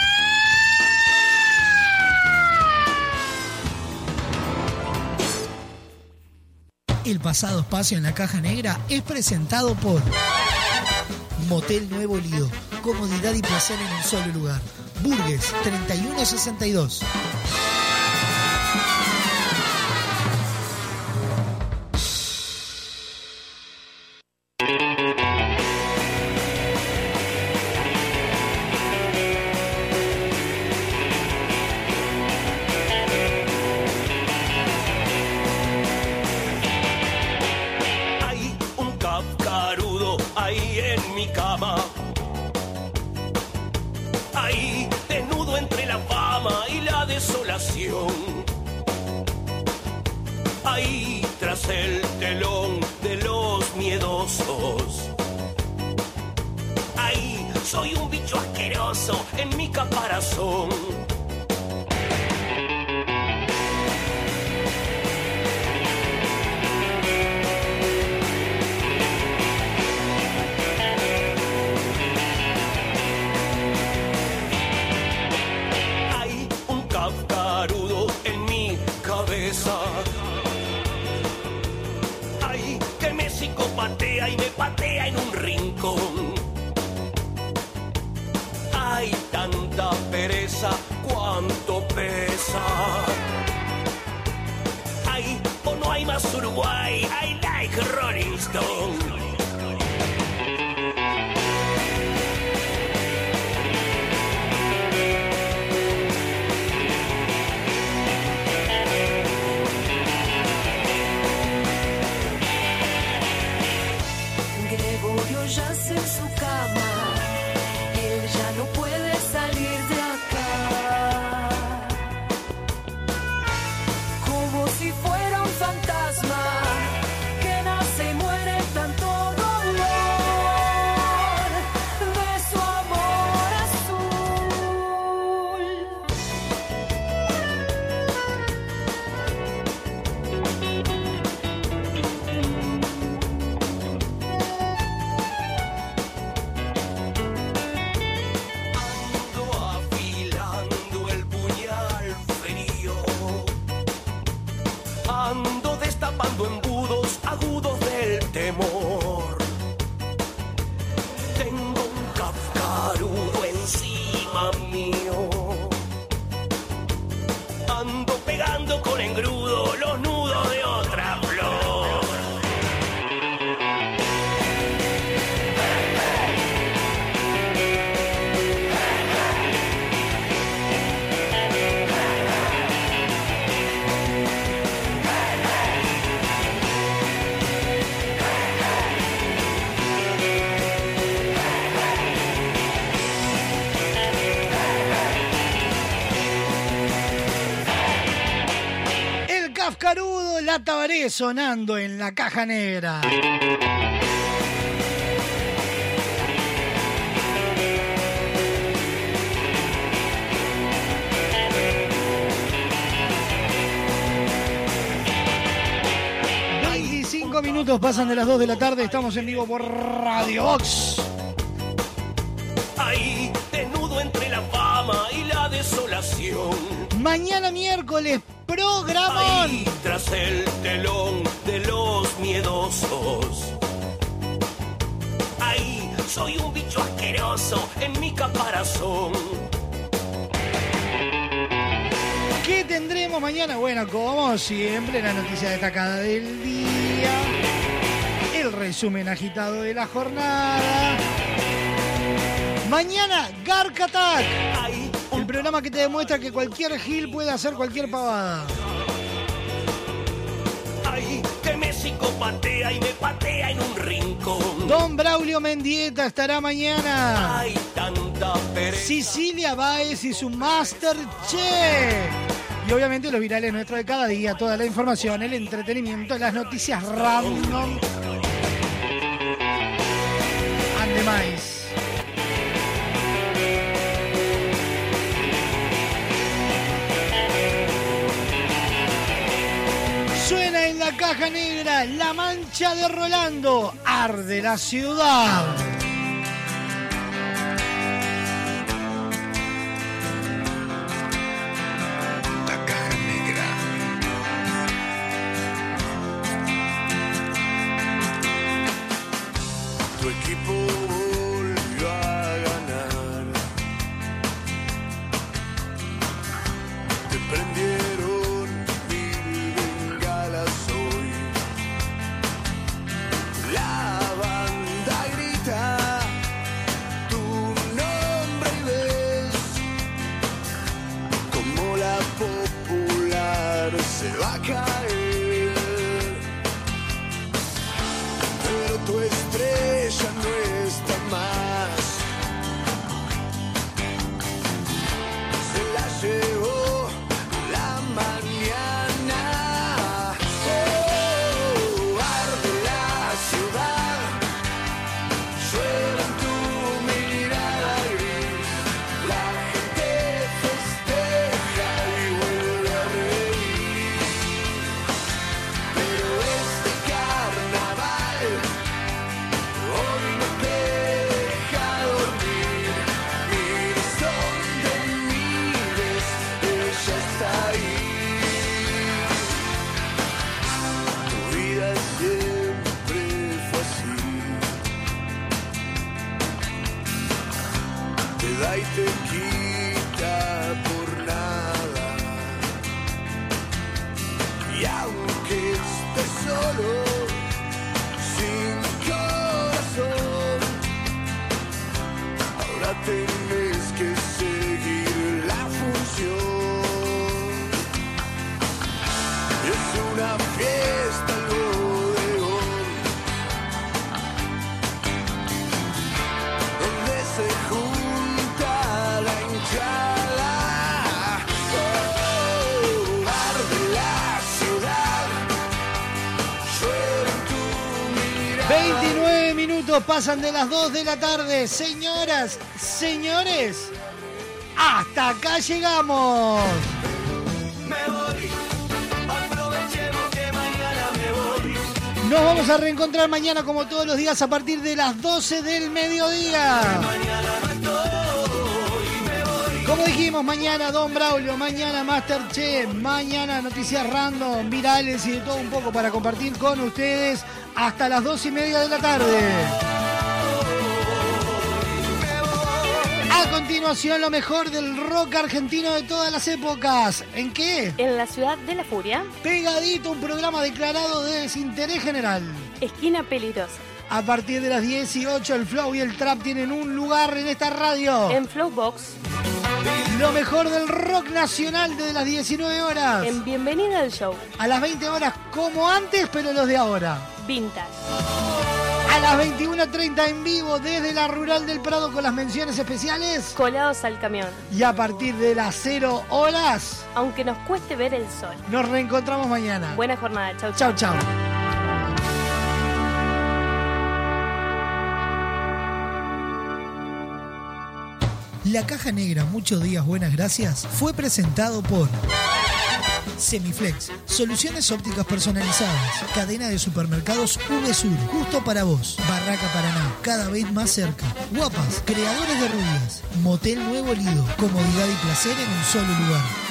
El pasado espacio en la caja negra es presentado por Motel Nuevo Lido. Comodidad y placer en un solo lugar. Burgues 3162. Tabaré sonando en la caja negra. Minutos pasan de las 2 de la tarde, estamos en vivo por Radio Box. Ahí, desnudo entre la fama y la desolación. Mañana miércoles, programón. Ahí, tras el mañana? Bueno, como siempre, la noticia destacada del día, el resumen agitado de la jornada. Mañana, Gark Attack, el programa que te demuestra que cualquier gil puede hacer cualquier pavada. Ahí, que me psicopatea y me patea en un rincón. Don Braulio Mendieta estará mañana. Hay tanta pereza. Sicilia Baez y su Master Chef. Y obviamente los virales nuestros de cada día, toda la información, el entretenimiento, las noticias random. And demás. Suena en la caja negra la mancha de Rolando. Arde la ciudad. Pasan de las 2 de la tarde. Señoras, señores, hasta acá llegamos. Me voy. Nos vamos a reencontrar mañana como todos los días a partir de las 12 del mediodía. Como dijimos, mañana Don Braulio, mañana Masterchef, mañana noticias random, virales y de todo un poco para compartir con ustedes hasta las 2 y media de la tarde. Lo mejor del rock argentino de todas las épocas. ¿En qué? En la ciudad de la furia. Pegadito, un programa declarado de desinterés general. Esquina peligrosa. A partir de las 18, el flow y el trap tienen un lugar en esta radio. En Flowbox. Lo mejor del rock nacional desde las 19 horas. En Bienvenida al Show. A las 20 horas como antes, pero los de ahora. Vintage. A las 21.30 en vivo desde la Rural del Prado con las menciones especiales. Colados al camión. Y a partir de las 0 horas. Aunque nos cueste ver el sol. Nos reencontramos mañana. Buena jornada. Chau, chau. Chau, chau. La Caja Negra, muchos días, buenas gracias, fue presentado por Semiflex, soluciones ópticas personalizadas. Cadena de supermercados VSUR, justo para vos. Barraca Paraná, cada vez más cerca. Guapas, creadores de rubias. Motel Nuevo Lido, comodidad y placer en un solo lugar.